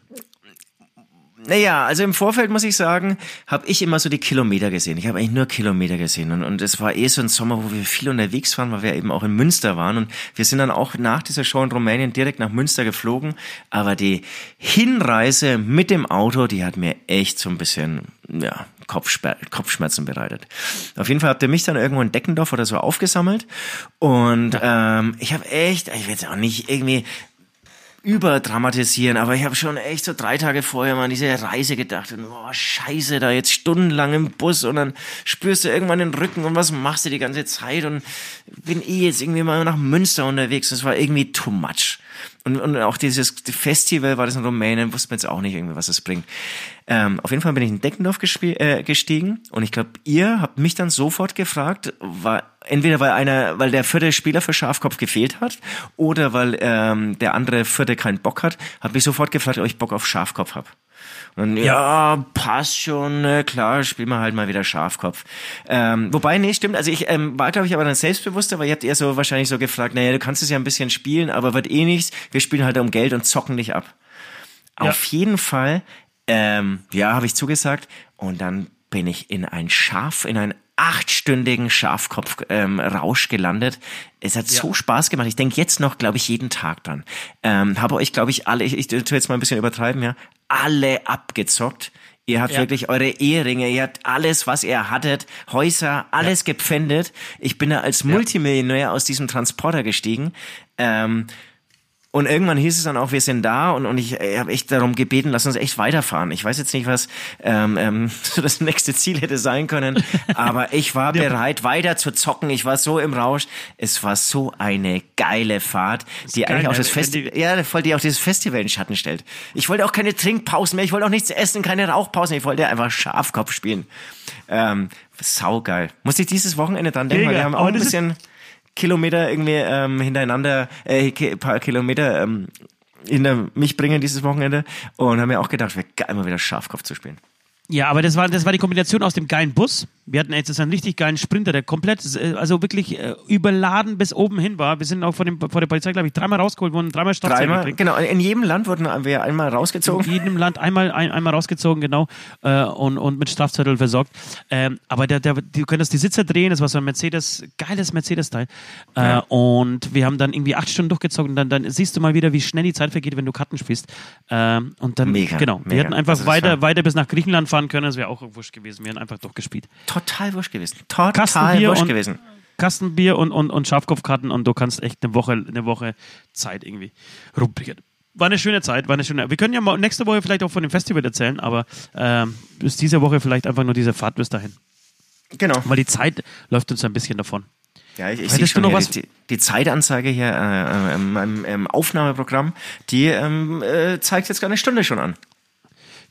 Naja, also im Vorfeld muss ich sagen, habe ich immer so die Kilometer gesehen. Ich habe eigentlich nur Kilometer gesehen. Und, und es war eh so ein Sommer, wo wir viel unterwegs waren, weil wir eben auch in Münster waren. Und wir sind dann auch nach dieser Show in Rumänien direkt nach Münster geflogen. Aber die Hinreise mit dem Auto, die hat mir echt so ein bisschen, ja, Kopfschmerzen bereitet. Auf jeden Fall habt ihr mich dann irgendwo in Deckendorf oder so aufgesammelt. Und ähm, ich habe echt, ich will jetzt auch nicht irgendwie überdramatisieren, aber ich habe schon echt so drei Tage vorher mal an diese Reise gedacht und boah, scheiße, da jetzt stundenlang im Bus und dann spürst du irgendwann den Rücken und was machst du die ganze Zeit und bin eh jetzt irgendwie mal nach Münster unterwegs, das war irgendwie too much. Und, und auch dieses Festival war das in Rumänien, wusste man jetzt auch nicht irgendwie, was es bringt. Ähm, auf jeden Fall bin ich in Deckendorf äh, gestiegen und ich glaube, ihr habt mich dann sofort gefragt, war entweder weil einer, weil der vierte Spieler für Schafkopf gefehlt hat oder weil ähm, der andere vierte keinen Bock hat, hat mich sofort gefragt, ob ich Bock auf Schafkopf hab. Und ja, passt schon, ne, klar, spielen wir halt mal wieder Schafkopf. Ähm, wobei, nee, stimmt, also ich ähm, war, glaube ich, aber dann selbstbewusster, weil ihr habt eher so wahrscheinlich so gefragt, naja, du kannst es ja ein bisschen spielen, aber wird eh nichts, wir spielen halt um Geld und zocken dich ab. Auf jeden Fall, ähm, ja, habe ich zugesagt und dann bin ich in ein Schaf, in einen achtstündigen Schafkopf-Rausch ähm, gelandet. Es hat so Spaß gemacht. Ich denke jetzt noch, glaube ich, jeden Tag dran. Ähm, habe euch, glaube ich, alle, ich, ich tue jetzt mal ein bisschen übertreiben, ja, alle abgezockt. Ihr habt Ja. wirklich eure Eheringe, ihr habt alles, was ihr hattet, Häuser, alles gepfändet. Ich bin da als Multimillionär aus diesem Transporter gestiegen. Ähm, und irgendwann hieß es dann auch, wir sind da und, und ich äh, habe echt darum gebeten, lass uns echt weiterfahren. Ich weiß jetzt nicht, was ähm, ähm, so das nächste Ziel hätte sein können, aber ich war bereit, weiter zu zocken. Ich war so im Rausch. Es war so eine geile Fahrt, die geil, eigentlich auch das Festival, ja, voll die auch dieses Festival in Schatten stellt. Ich wollte auch keine Trinkpausen mehr, ich wollte auch nichts essen, keine Rauchpausen, ich wollte einfach Schafkopf spielen. Ähm, saugeil. Musste ich dieses Wochenende dran denken, weil Mega. wir haben auch ein bisschen Kilometer irgendwie ähm, hintereinander, äh, paar Kilometer ähm, hinter mich bringen dieses Wochenende und haben mir auch gedacht, wäre geil, mal wieder Schafkopf zu spielen. Ja, aber das war, das war die Kombination aus dem geilen Bus. Wir hatten jetzt einen richtig geilen Sprinter, der komplett, äh, also wirklich äh, überladen bis oben hin war. Wir sind auch von dem, vor der Polizei, glaube ich, dreimal rausgeholt worden, dreimal Strafzettel Dreimal, gekriegt. genau, in jedem Land wurden wir einmal In rausgezogen. jedem Land einmal, ein, einmal rausgezogen, genau, äh, und, und mit Strafzettel versorgt. Ähm, aber der, der, du könntest die Sitze drehen, das war so ein Mercedes, geiles Mercedes-Teil. Äh, und wir haben dann irgendwie acht Stunden durchgezogen und dann, dann siehst du mal wieder, wie schnell die Zeit vergeht, wenn du Karten spielst. Ähm, und dann, Mega, genau, wir mega. hätten einfach Also weiter, war- weiter bis nach Griechenland fahren können, das wäre auch wurscht gewesen. Wir hätten einfach durchgespielt. Total wurscht gewesen. Total Kastenbier wurscht und- gewesen. Kastenbier und, und, und Schafkopfkarten und du kannst echt eine Woche, eine Woche Zeit irgendwie rumbringen. War eine schöne Zeit, war eine schöne. Wir können ja mal nächste Woche vielleicht auch von dem Festival erzählen, aber ähm, bis diese Woche vielleicht einfach nur diese Fahrt bis dahin. Genau. Weil die Zeit läuft uns ein bisschen davon. Ja, ich, ich sehe schon noch was- die, die Zeitanzeige hier äh, in meinem ähm, Aufnahmeprogramm, die ähm, äh, zeigt jetzt gar eine Stunde schon an.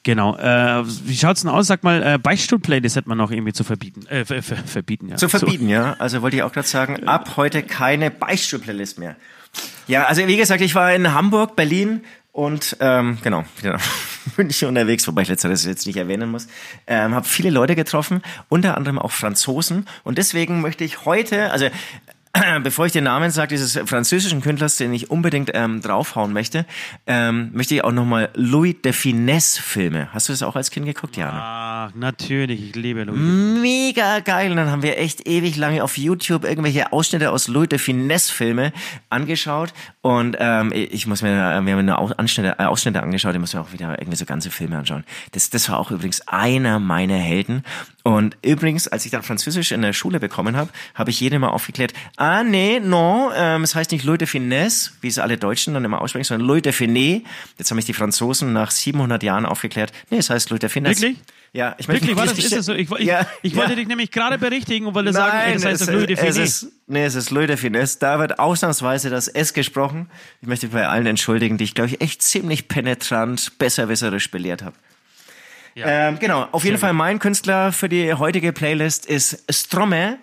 Genau. Äh, wie schaut's denn aus? Sag mal, äh, Beichtstuhl-Playlist hätte man noch irgendwie zu verbieten. Äh, ver, ver, verbieten, ja. Zu verbieten, ja. Also wollte ich auch gerade sagen, ab heute keine Beichtstuhl-Playlist mehr. Ja, also wie gesagt, ich war in Hamburg, Berlin und ähm, genau, genau München unterwegs, wobei ich letzteres jetzt nicht erwähnen muss. Ähm, habe viele Leute getroffen, unter anderem auch Franzosen. Und deswegen möchte ich heute, also bevor ich den Namen sage, dieses französischen Künstlers, den ich unbedingt ähm, draufhauen möchte, ähm, möchte ich auch nochmal Louis de Finesse Filme. Hast du das auch als Kind geguckt, Jana? Ach, natürlich. Ich liebe Louis. mega geil. Und dann haben wir echt ewig lange auf YouTube irgendwelche Ausschnitte aus Louis de Finesse Filme angeschaut. Und ähm, ich muss mir, wir haben eine Au- Anschnitte, äh, Ausschnitte angeschaut, ich muss mir auch wieder irgendwie so ganze Filme anschauen. Das, das war auch übrigens einer meiner Helden. Und übrigens, als ich dann Französisch in der Schule bekommen habe, habe ich jedem mal aufgeklärt, ah nee, non, ähm, es heißt nicht Leute Finesse, wie es alle Deutschen dann immer aussprechen, sondern Leute Finet. Jetzt haben mich die Franzosen nach 700 Jahren aufgeklärt, nee, es heißt Leute Finesse. Wirklich? Ja, ich möchte Wirklich, war das, ist das so? Ich, ich, Ja, ich ja. wollte dich nämlich gerade berichtigen und wollte sagen, ey, das heißt es, Louis de es ist, nee, es ist Louis de Finesse. Da wird ausnahmsweise das S gesprochen. Ich möchte mich bei allen entschuldigen, die ich, glaube ich, echt ziemlich penetrant, besserwisserisch belehrt habe. Ähm, genau, auf jeden Fall mein Künstler für die heutige Playlist ist Stromae.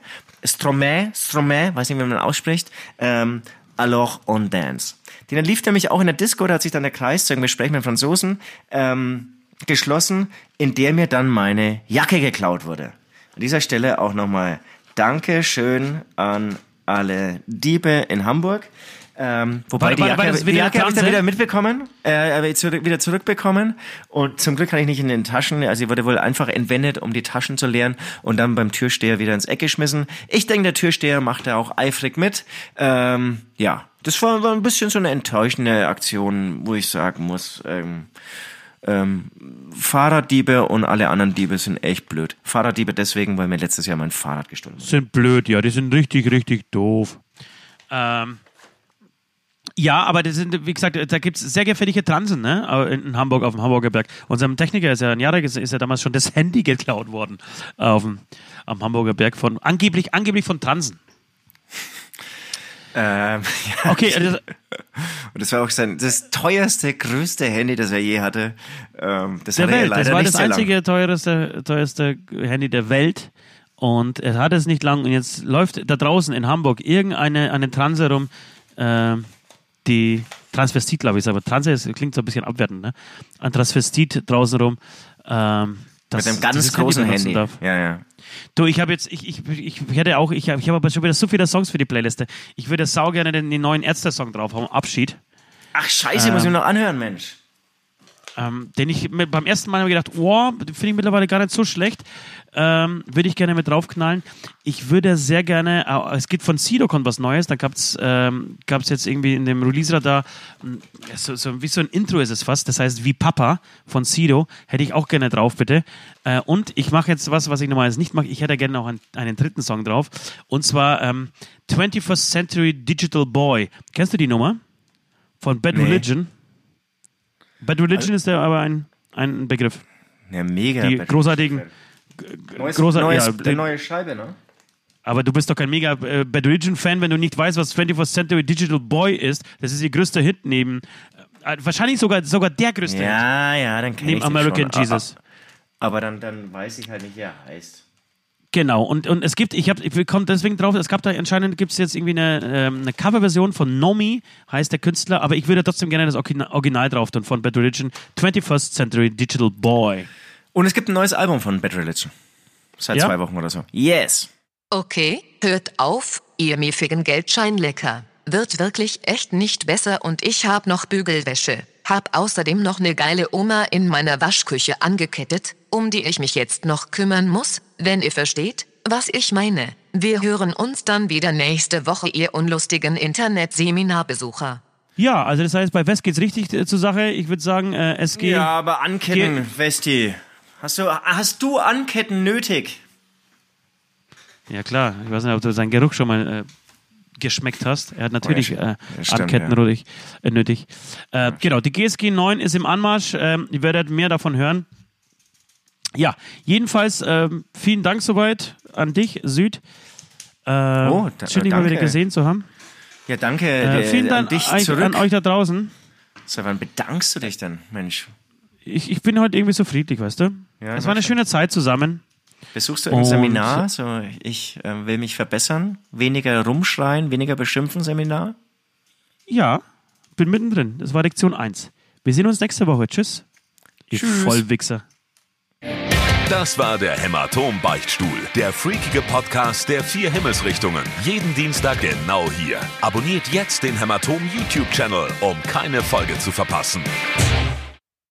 Stromae, Stromae, weiß nicht, wie man ausspricht. Ähm, Alors on Dance. Den lief nämlich auch in der Disco, da hat sich dann der Kreis zu einem Gespräch mit Franzosen ähm, geschlossen, in der mir dann meine Jacke geklaut wurde. An dieser Stelle auch nochmal Dankeschön an alle Diebe in Hamburg. Ähm, wobei War- die Jacke, war die wieder Jacke habe ich dann wieder mitbekommen, äh, zurück, wieder zurückbekommen und zum Glück kann ich nicht in den Taschen, also sie wurde wohl einfach entwendet, um die Taschen zu leeren und dann beim Türsteher wieder ins Eck geschmissen. Ich denke, der Türsteher macht da auch eifrig mit. Ähm, ja, das war, war ein bisschen so eine enttäuschende Aktion, wo ich sagen muss, ähm, ähm, Fahrraddiebe und alle anderen Diebe sind echt blöd. Fahrraddiebe deswegen, weil mir letztes Jahr mein Fahrrad gestohlen wurde. sind blöd, ja, die sind richtig, richtig doof. Ähm, ja, aber das sind, wie gesagt, da gibt's sehr gefährliche Transen, ne? In Hamburg, auf dem Hamburger Berg. Unserem Techniker ist ja ein ist, ist ja damals schon das Handy geklaut worden auf dem, am Hamburger Berg von, angeblich, angeblich von Transen. Ähm, ja. Okay, also, Und das war auch sein, das teuerste, größte Handy, das er je hatte. Ähm, das der hatte er Welt. Das war das lang. einzige teuerste, teuerste Handy der Welt. Und er hat es nicht lang. Und jetzt läuft da draußen in Hamburg irgendeine eine Transe rum, ähm, die Transvestit, glaube ich, ist, aber Transe ist, klingt so ein bisschen abwertend, ne? Ein Transvestit draußen rum. Ähm, das, Mit einem ganz großen Handy. Darf. Ja, ja. Du, ich habe jetzt, ich, ich, ich hätte auch, ich habe ich hab aber schon wieder so viele Songs für die Playliste. Ich würde sau gerne den, den neuen Ärzte-Song drauf haben, Abschied. Ach, scheiße, muss ich mir noch anhören, Mensch. Ähm, den ich mir beim ersten Mal habe ich gedacht, oh, finde ich mittlerweile gar nicht so schlecht. Ähm, würde ich gerne mit draufknallen. Ich würde sehr gerne, äh, es gibt von Sido kommt was Neues, da gab es ähm, gab's jetzt irgendwie in dem Release-Radar, so, so, wie so ein Intro ist es fast, das heißt wie Papa von Sido, hätte ich auch gerne drauf, bitte. Äh, und ich mache jetzt was, was ich normalerweise nicht mache, ich hätte gerne auch einen, einen dritten Song drauf, und zwar ähm, 21st Century Digital Boy. Kennst du die Nummer? Von Bad Nee. Religion? Bad Religion ist ja aber ein, ein Begriff. Ja, mega. Die großartigen, Neues, großer- neues, ja, die neue Scheibe, ne? aber du bist doch kein mega äh, Bad Religion-Fan, wenn du nicht weißt, was 21st Century Digital Boy ist. Das ist ihr größter Hit neben, äh, wahrscheinlich sogar, sogar der größte Hit. Ja, ja, dann kenn Neben ich den American schon. Jesus. Aber dann, dann weiß ich halt nicht, wie er heißt. Genau, und, und es gibt, ich habe, ich komme deswegen drauf, es gab da anscheinend, gibt es jetzt irgendwie eine, ähm, eine Coverversion von Nomi, heißt der Künstler, aber ich würde trotzdem gerne das Origina- Original drauf tun von Bad Religion, 21st Century Digital Boy. Und es gibt ein neues Album von Bad Religion. Seit Ja? zwei Wochen oder so. Yes. Okay, hört auf, ihr miefigen Geldscheinlecker. Wird wirklich echt nicht besser und ich hab noch Bügelwäsche. Hab außerdem noch ne geile Oma in meiner Waschküche angekettet, um die ich mich jetzt noch kümmern muss, wenn ihr versteht, was ich meine. Wir hören uns dann wieder nächste Woche, ihr unlustigen Internetseminarbesucher. Ja, also das heißt, bei West geht's richtig äh, zur Sache. Ich würde sagen, äh, es geht. Ja, aber Anketten, Westi. Hast du, hast du Anketten nötig? Ja klar, ich weiß nicht, ob du seinen Geruch schon mal äh, geschmeckt hast. Er hat natürlich Oh Ja, äh, stimmt, Anketten ja. nötig. Äh, nötig. Äh, genau, die GSG 9 ist im Anmarsch. Ähm, ihr werdet mehr davon hören. Ja, jedenfalls ähm, vielen Dank soweit an dich, Süd. Äh, Oh, da- schön, dich mal wieder gesehen zu haben. Ja, danke Äh, vielen an Dank dich euch- zurück. an euch da draußen. Seit wann bedankst du dich denn, Mensch? Ich, ich bin heute irgendwie so friedlich, weißt du? Ja, es war eine schon. schöne Zeit zusammen. Besuchst du ein Seminar? So, ich äh, will mich verbessern. Weniger rumschreien, weniger beschimpfen Seminar? Ja, bin mittendrin. Das war Lektion 1. Wir sehen uns nächste Woche. Tschüss. Ihr Tschüss. Vollwichser. Das war der Hämatom-Beichtstuhl, der freakige Podcast der vier Himmelsrichtungen. Jeden Dienstag genau hier. Abonniert jetzt den Hämatom YouTube-Channel, um keine Folge zu verpassen.